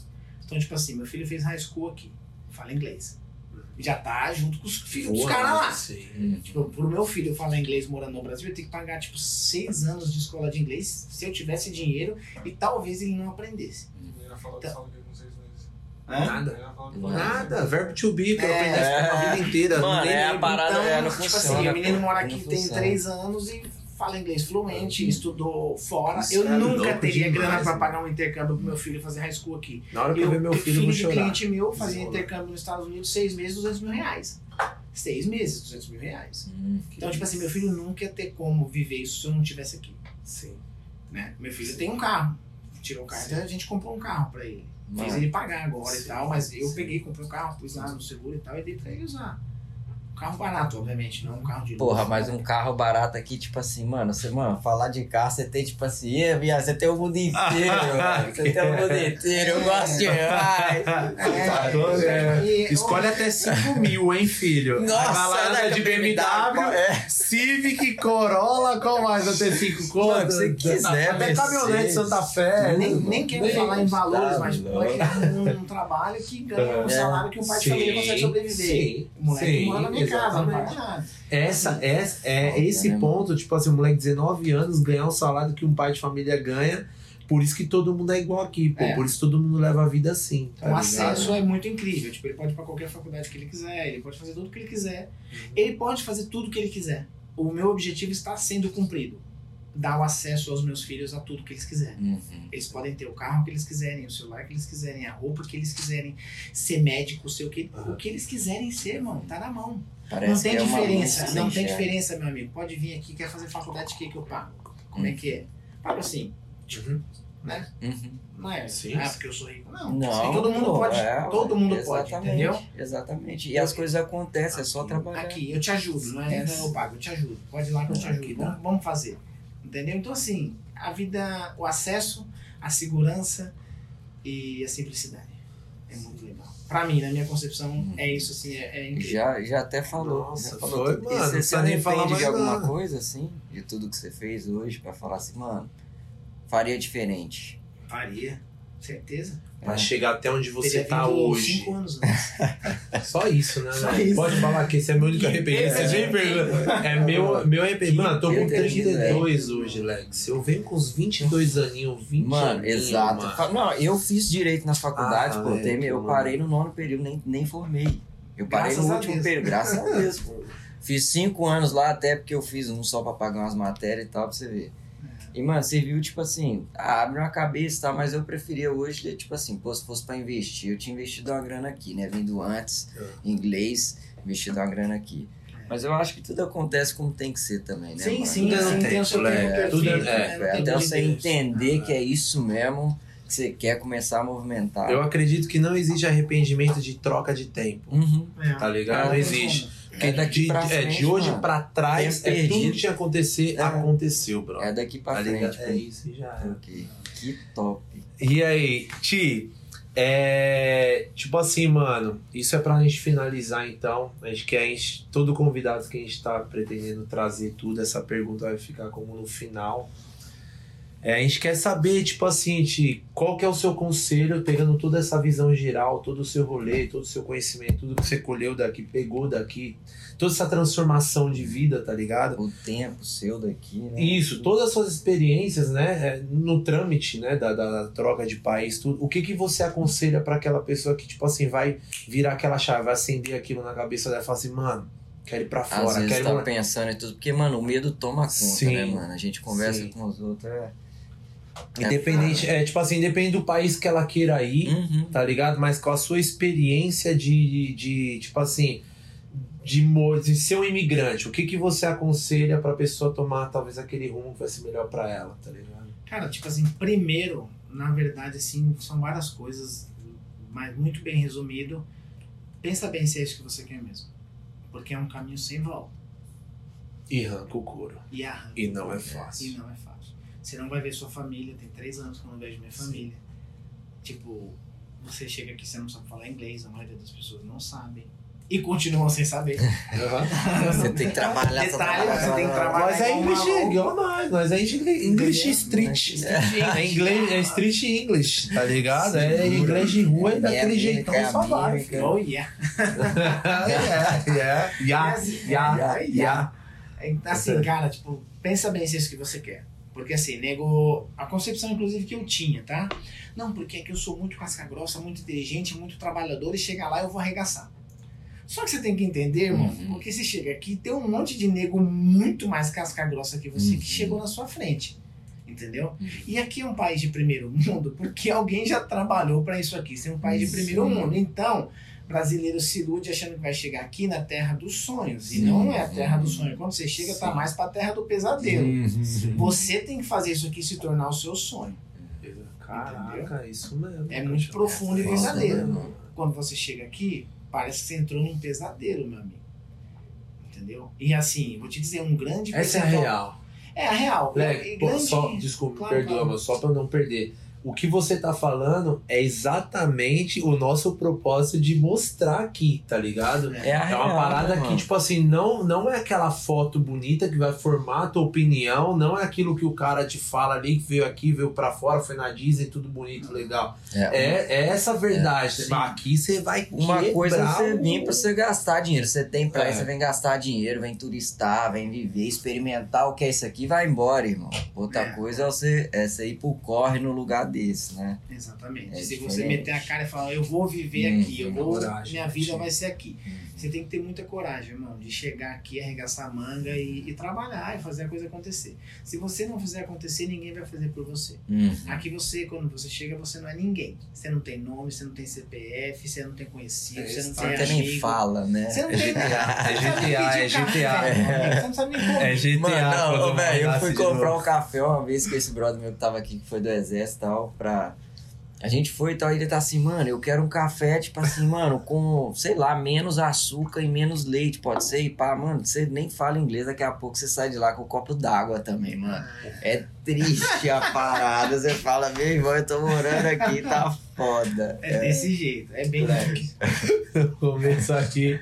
Então, tipo assim, meu filho fez high school aqui, fala inglês. Já tá junto com os filhos dos caras lá. sim. Uhum. Tipo, pro meu filho falar inglês morando no Brasil, eu tenho que pagar, tipo, seis anos de escola de inglês se eu tivesse dinheiro e talvez ele não aprendesse. Ia falar fala inglês com seis meses. Nada. Nada, verbo to be, que eu É. aprendi a vida inteira. Mano, nem é a parada, é, não tipo funciona. assim, o menino mora aqui tem três anos e fala inglês fluente, estudou fora. Eu é nunca teria demais, grana pra mano. pagar um intercâmbio pro meu filho fazer high school aqui. Na hora que eu ver meu filho, eu vou de chorar. cliente meu fazia intercâmbio nos Estados Unidos seis meses, 200 mil reais. Seis meses, 200 mil reais. Hum. Então, tipo assim, meu filho nunca ia ter como viver isso se eu não tivesse aqui. Sim. Né? Meu filho tem um carro. Tirou o carro, então a gente comprou um carro pra ele. Fiz ele pagar agora e Sim, tal, mas eu sim. peguei, comprei o carro, pus lá no seguro e tal, e dei pra ele usar. Carro barato, obviamente, não um carro de luxo. Porra, mas um carro barato aqui, tipo assim, mano, você, mano, falar de carro, você tem, tipo assim, "Ê, viado, você tem o mundo inteiro, [laughs] mano. Você tem o mundo inteiro, eu gosto demais. É, E- Escolhe até 5 mil, hein, filho? Nossa, né, de BMW, É. Civic, Corolla, qual mais até 5 Mano, contas? se quiser, Até caminhonete. Santa Fé. Nem, nem quero falar em valores, tá mas louco. moleque um trabalho que ganha um É. salário que um pai de família consegue sobreviver. Sim, O moleque sim, exatamente. nada. Essa, essa, é Foda, esse né, ponto, tipo assim, um moleque de 19 anos ganhar um salário que um pai de família ganha. Por isso que todo mundo é igual aqui, pô. É. Por isso todo mundo leva a vida assim. Tá o ligado? acesso é muito incrível. Tipo, ele pode ir pra qualquer faculdade que ele quiser, ele pode fazer tudo que ele quiser. Ele pode fazer tudo que ele quiser. O meu objetivo está sendo cumprido. Dar o acesso aos meus filhos a tudo que eles quiserem. Uhum. Eles podem ter o carro que eles quiserem, o celular que eles quiserem, a roupa que eles quiserem, ser médico, ser o que, Aham. o que eles quiserem ser, mano, tá na mão. Parece não tem que é uma diferença, não tem diferença, meu amigo. Pode vir aqui, quer fazer faculdade de que que eu pago? Como é que é? Pago assim, Uhum. né? Uhum. Não é, Sim. ah, porque eu sou rico. Não, Não, Sim, todo mundo pô, pode. é, todo mundo pode, entendeu? Exatamente. E as coisas acontecem, é só trabalhar. Aqui, eu te ajudo, não é? Não, eu pago, eu te ajudo. Pode ir lá que eu te ajudo. Vamos, vamos fazer. Entendeu? Então, assim, a vida, o acesso, a segurança e a simplicidade. É muito legal. Pra mim, na minha concepção, é isso, assim, é, é incrível. Já, já até falou. Nossa, já falou foi, tudo. mano, E você se nem falar de alguma nada. coisa, assim, de tudo que você fez hoje, pra falar assim, mano, faria diferente. Faria, certeza. Pra É. chegar até onde você Teria tá hoje. cinco anos antes. [laughs] Só isso, né? Só né? isso. Pode falar que esse é meu único arrependimento. Você pergunta. É meu, meu arrependimento. Mano, eu tô com Eu entendi, 32 hoje, Lex. Eu venho com uns 22 aninhos, 20 Mano, aninhos, exato. mano. Não, eu fiz direito na faculdade, Ah, pô. eu mano. parei no nono período, nem, nem formei. Eu parei Graças no último período, graças a Deus, pô. [laughs] Fiz cinco anos lá, até porque eu fiz um só pra pagar umas matérias e tal, pra você ver. E, mano, você viu, tipo assim, abre uma cabeça e tal, mas eu preferia hoje, tipo assim, pô, se fosse pra investir, eu tinha investido uma grana aqui, né? Vindo antes, É. inglês, investido uma grana aqui. Mas eu acho que tudo acontece como tem que ser também, né? Sim, mano? sim, Tudo é sim, tem o seu tempo, é, perfeito. tudo é- é, Até você entender Ah. que é isso mesmo que você quer começar a movimentar. Eu acredito que não existe arrependimento de troca de tempo. Uhum. É. Tá ligado? Não existe. É daqui de, pra é, frente, de hoje mano. pra trás, Tempo é tudo que tinha acontecer, É. aconteceu, bro. É daqui pra Tá frente. ligado? É isso e já era. Ok. Que top. E aí, Ti, é. Tipo assim, mano, isso é pra gente finalizar então. A gente quer, a gente, todo convidado que a gente tá pretendendo trazer tudo, essa pergunta vai ficar como no final. É, a gente quer saber, tipo assim, Ti, qual que é o seu conselho, pegando toda essa visão geral, todo o seu rolê, todo o seu conhecimento, tudo que você colheu daqui, pegou daqui, toda essa transformação de vida, tá ligado? O tempo seu daqui, né? Isso, todas as suas experiências, né, é, no trâmite, né, da, da troca de país, tudo. O que que você aconselha pra aquela pessoa que, tipo assim, vai virar aquela chave, vai acender aquilo na cabeça dela e falar assim, mano, quero ir pra Às fora, vezes quero ir tá morar- pensando em tudo, porque, mano, o medo toma conta, Sim. né, mano? A gente conversa Sim. com os outros. É... Independente, é, tipo assim, independente do país que ela queira ir, Uhum. tá ligado? Mas com a sua experiência de, de tipo assim, de, de ser um imigrante, o que que você aconselha pra pessoa tomar talvez aquele rumo que vai ser melhor pra ela, tá ligado? Cara, tipo assim, primeiro, na verdade, assim, são várias coisas, mas muito bem resumido. Pensa bem se é isso que você quer mesmo. Porque é um caminho sem volta. E arranca o couro. E arranca. E não é E fácil. não é fácil. Você não vai ver sua família, tem três anos que eu não vejo minha família. Tipo, você chega aqui, você não sabe falar inglês, a maioria das pessoas não sabem. E continuam sem saber. [laughs] Você tem que trabalhar. Detalhe, você tem que trabalhar. Nós é English, igual nós. Nós é English, English Street. É inglês, é street English, tá ligado? É inglês de rua e daquele jeitão só vai. Oh, yeah. [laughs] yeah, yeah, yeah, yeah, yeah. É, Assim, cara, tipo, pensa bem se é isso que você quer. Porque assim, nego. A concepção, inclusive, que eu tinha, tá? Não, porque é que eu sou muito casca grossa, muito inteligente, muito trabalhador e chega lá eu vou arregaçar. Só que você tem que entender, irmão, Uhum. porque você chega aqui, tem um monte de nego muito mais casca grossa que você Uhum. que chegou na sua frente. Entendeu? Uhum. E aqui é um país de primeiro mundo porque alguém já trabalhou para isso aqui. Isso é um país de primeiro Sim. mundo. Então, brasileiro se ilude achando que vai chegar aqui na terra dos sonhos. E Sim. não é a terra do sonho. Quando você chega, tá Sim. mais pra terra do pesadelo. Uhum. Você tem que fazer isso aqui se tornar o seu sonho. Caraca, isso mesmo. É muito profundo e É verdadeiro. isso mesmo. Quando você chega aqui, parece que você entrou num pesadelo, meu amigo. Entendeu? E assim, vou te dizer, um grande Essa é a real. É a real. Leque, E pô, grande- só, desculpa, Claro, perdoa, claro. mas só pra não perder. O que você tá falando é exatamente o nosso propósito de mostrar aqui, tá ligado? É, a É uma real, parada né, que, tipo assim, não, não é aquela foto bonita que vai formar a tua opinião, não é aquilo que o cara te fala ali, que veio aqui, veio pra fora, foi na Disney, tudo bonito, legal. É, é essa a verdade. sim. aqui você vai Uma coisa é você o- vir pra você gastar dinheiro. Você tem pra É. isso, você vem gastar dinheiro, vem turistar, vem viver, experimentar o que é isso aqui, vai embora, irmão. Outra É. coisa é você, é você ir pro corre no lugar desse, né? Exatamente. É Se você diferente. meter a cara e falar, eu vou viver Hum, aqui, eu vou, coragem, minha vida vai ser aqui. Hum. Você tem que ter muita coragem, irmão, de chegar aqui, arregaçar a manga e, e trabalhar e fazer a coisa acontecer. Se você não fizer acontecer, ninguém vai fazer por você. Uhum. Aqui você, quando você chega, você não é ninguém. Você não tem nome, você não tem CPF, você não tem conhecido, É, você não tem Até nem fala, né? Você não É tem é GTA, é GTA. amigo. Você não sabe nem como. É GTA. Mano, não, velho, eu fui comprar um café uma vez com esse brother meu que tava aqui, que foi do exército e tal, pra... A gente foi e tal, e ele tá assim, mano, eu quero um café, tipo assim, mano, com, sei lá, menos açúcar e menos leite, pode ser? E pá, mano, você nem fala inglês, daqui a pouco você sai de lá com um copo d'água também, mano. É triste a parada, você fala, meu irmão, eu tô morando aqui, tá foda. É desse jeito, é bem Moleque. Começo [laughs] aqui,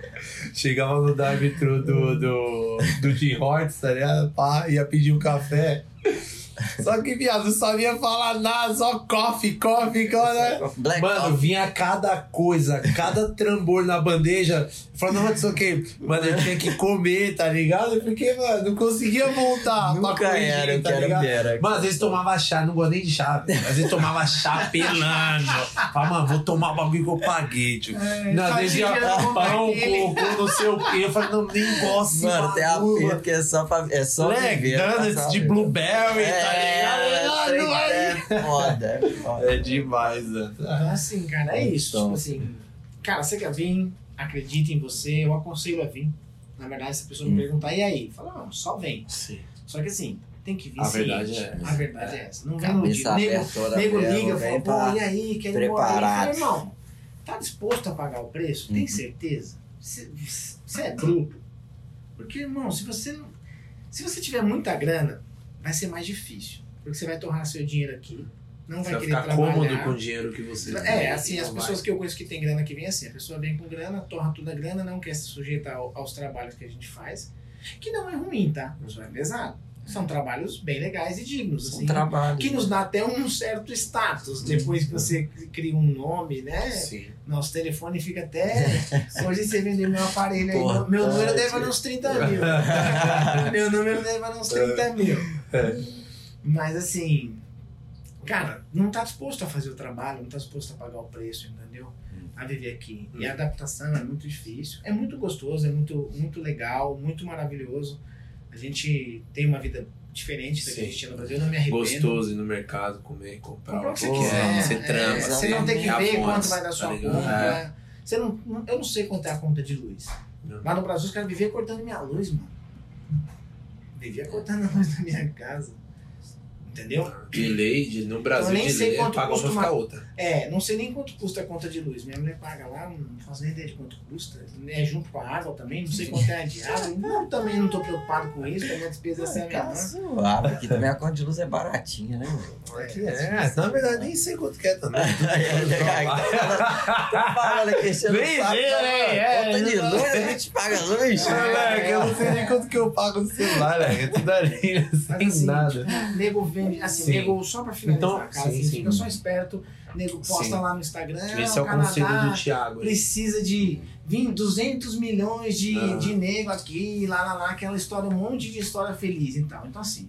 chegava no drive-thru do, do, do Tim Hortons, tá ligado? Pá, ia pedir um café. Só que, viado, não sabia falar nada, só coffee, coffee, coffee. Black Mano, coffee. vinha cada coisa, cada trambor na bandeja. Falando, não, isso aqui. Mano, eu tinha que comer, tá ligado? Porque, mano, não conseguia voltar. pra Nunca corrigir, era tá que era ligado? Biera. Mano, às vezes tomava chá, não gosto nem de chá. velho. Às vezes tomava chá [laughs] pelando. Fala, mano, vou tomar o bagulho que eu paguei, tio. É, Não, às vezes ia pão, coco, não sei o quê. Eu falei, não, nem gosto Mano, tem bagulho, apito que é só pra. É só viver, donuts passar de blueberry, tá ligado? Ah, É, não é. é foda, é foda. É demais, né? Então, assim, cara, é isso. Então. Tipo assim, cara, você quer vir, acredita em você, eu aconselho a vir. Na verdade, se a pessoa me Hum. perguntar, e aí? Fala, não, só vem. Sim. Só que assim, tem que vir A verdade é essa. A verdade é, essa. Não vem iludido. Cabeça Nego, nego liga, fala, pô, e aí, quer morar aí? preparado. Fala, irmão, tá disposto a pagar o preço? Tem Uhum. certeza? Você você é bruto. Porque, irmão, se você não. Se você tiver muita grana, vai ser mais difícil. Porque você vai torrar seu dinheiro aqui, não vai vai querer ficar trabalhar. cômodo com o dinheiro que você É, assim, as pessoas vai. que eu conheço que tem grana que vem assim, a pessoa vem com grana, torra toda a grana, não quer se sujeitar ao- aos trabalhos que a gente faz, que não é ruim, tá? Só é pesado. São trabalhos bem legais e dignos, São assim. trabalhos. Que nos dá até um certo status depois que você cria um nome, né? Sim. Nosso telefone fica até. [laughs] Hoje você vender meu aparelho aí, meu número deve valer uns 30 mil. [laughs] meu número deve valer uns 30 mil. Mas assim, cara, não tá disposto a fazer o trabalho, não tá disposto a pagar o preço, entendeu? A viver aqui. E a adaptação é muito difícil. É muito gostoso, é muito, muito legal, muito maravilhoso. A gente tem uma vida diferente da que a gente tinha no Brasil, eu não me arrependo. Gostoso ir no mercado, comer, comprar Comprar o que você quiser. Você é. Você não tem que é ver fonte, quanto vai dar sua tá conta. É. Você não, não- eu não sei quanto é a conta de luz. Não. Lá no Brasil os caras viviam cortando minha luz, mano. Vivia cortando a luz da minha casa. Entendeu? De lei, de, no Brasil, Eu nem de sei lei, quanto paga custa uma- outra. É, não sei nem quanto custa a conta de luz. Minha mulher paga lá, não faço nem ideia de quanto custa. É junto com a água também, não sei quanto é a de água. [laughs] Não, também não tô preocupado com isso, porque a minha despesa essa é a Tá menor. suave, aqui também a conta de luz é baratinha, né, mano? Aqui é, na verdade nem sei quanto que é também. [laughs] Tá falando aqui, enchendo o Nem saco, sei, tá, né? mano? É, Conta de não- luz, a gente paga luz. Eu não sei nem quanto que eu pago no celular, né? É [laughs] tudo ali, sem assim, nada. nego assim, Sim. nego só pra finalizar, Então, cara, sim, assim, sim. fica só esperto, nego posta Sim. lá no Instagram, Esse é o conselho Canadá do Thiago. precisa de 20, 200 milhões de, Ah. de nego aqui, lá, lá, lá, aquela história, um monte de história feliz e tal. Então, assim,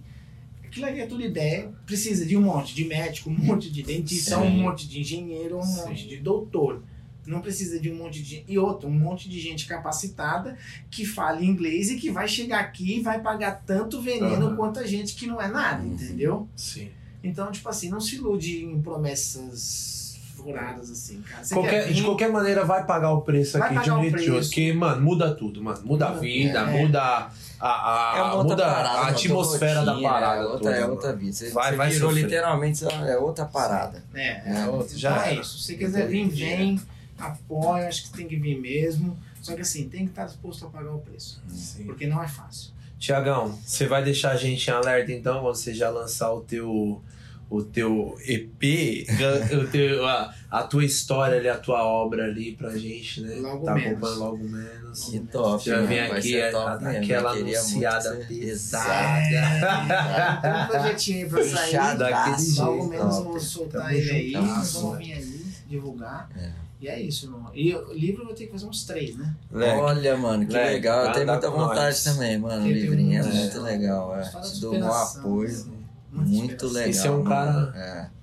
aquilo ali é tudo ideia, precisa de um monte de médico, um monte de dentista, um monte de engenheiro, um monte de doutor. Não precisa de um monte de. E outro, um monte de gente capacitada que fala inglês e que vai chegar aqui e vai pagar tanto veneno Aham. quanto a gente que não é nada, Uhum. entendeu? Sim. Então, tipo assim, não se ilude em promessas furadas assim, cara. Você Qualquer- quer vir, de qualquer maneira vai pagar o preço Vai aqui de um jeito de outro. Porque, mano, muda tudo, mano. Muda a vida, é. muda a, a, É uma outra muda parada, a outra atmosfera da rotina, parada. É outra, toda, é outra vida. Você, Vai- você vai virou sofrer. literalmente é outra parada. É, É, outra, já já é isso. Se quiser vir, vem, apoia, acho que tem que vir mesmo. Só que assim, tem que estar disposto a pagar o preço. Sim. Porque não é fácil. Tiagão, você vai deixar a gente em alerta então quando você já lançar o teu o teu EP, [laughs] o teu, a, a tua história ali, a tua obra ali pra gente, né? Logo tá menos. acompanhando logo menos. Que top, Já mano, vem aqui a- top a- mesmo, aquela anunciada pesada. É, tem um projetinho aí pra sair. Puxado daquele jeito, Logo menos vou soltar ele aí. vamos né? vir aí, divulgar. É. E é isso, irmão. E o livro eu vou ter que fazer uns três, né? Leque. Olha, mano, que Leque, legal. Eu vai tenho muita vontade nós. também, mano. O tem livrinho é muito é. legal. É. Te dou um apoio. Muita Muito legal. Esse é um cara- É.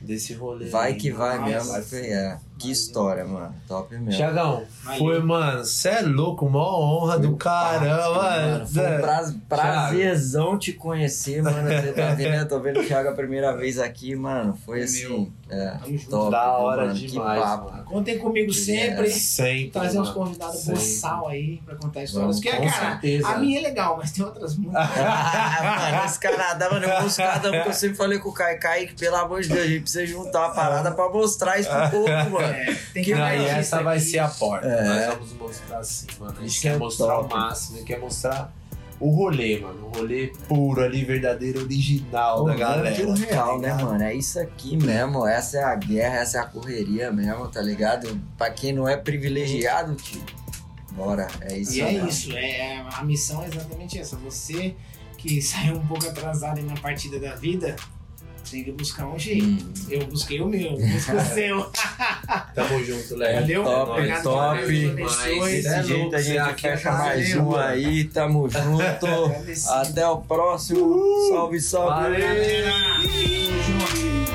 Desse rolê. Vai que vai mano. mesmo. Vai É. Que história, mano. Top mesmo. Tiagão, foi, mano, você é louco, mó honra do caramba, Mano, foi um pra- prazerzão te conhecer, mano. Você tá [laughs] vendo, eu tô vendo o Thiago a primeira vez aqui, mano. Foi Meu. assim, é, Tamo junto. top. Da hora mano. Que demais, papo. mano. Contem comigo sempre. Sempre. Trazer uns convidados boçal aí pra contar histórias. Vamos, Porque, com cara, certeza. a minha é legal, mas tem outras muito. Ah, [laughs] mano, esse Canadá, mano, eu busco cada um que eu sempre falei com o Kai. Kai, pelo amor de Deus, a gente precisa juntar uma parada pra mostrar isso pro povo, mano. É, tem Que Não, e essa vai aqui. ser a porta. É. Nós vamos mostrar assim, mano. A gente Isso quer é mostrar top. o máximo, a gente quer mostrar o rolê, mano. O rolê puro ali, verdadeiro, original da galera. Real, né, mano? É isso aqui mesmo. Essa é a guerra, essa é a correria mesmo, tá ligado? Pra quem não é privilegiado, tio. Bora, é isso E é isso, é, é- a missão é exatamente essa. Você que [laughs] saiu um pouco atrasado aí na partida da vida, tem que buscar um jeito. Hum. Eu busquei o meu, busca o [laughs] seu. Tamo junto, Léo. Valeu? top, Obrigado, top. Desse é jeito louco, a gente fecha é mais um mano. aí, tamo [laughs] junto. Até o próximo. Salve, salve. Valeu. Junto.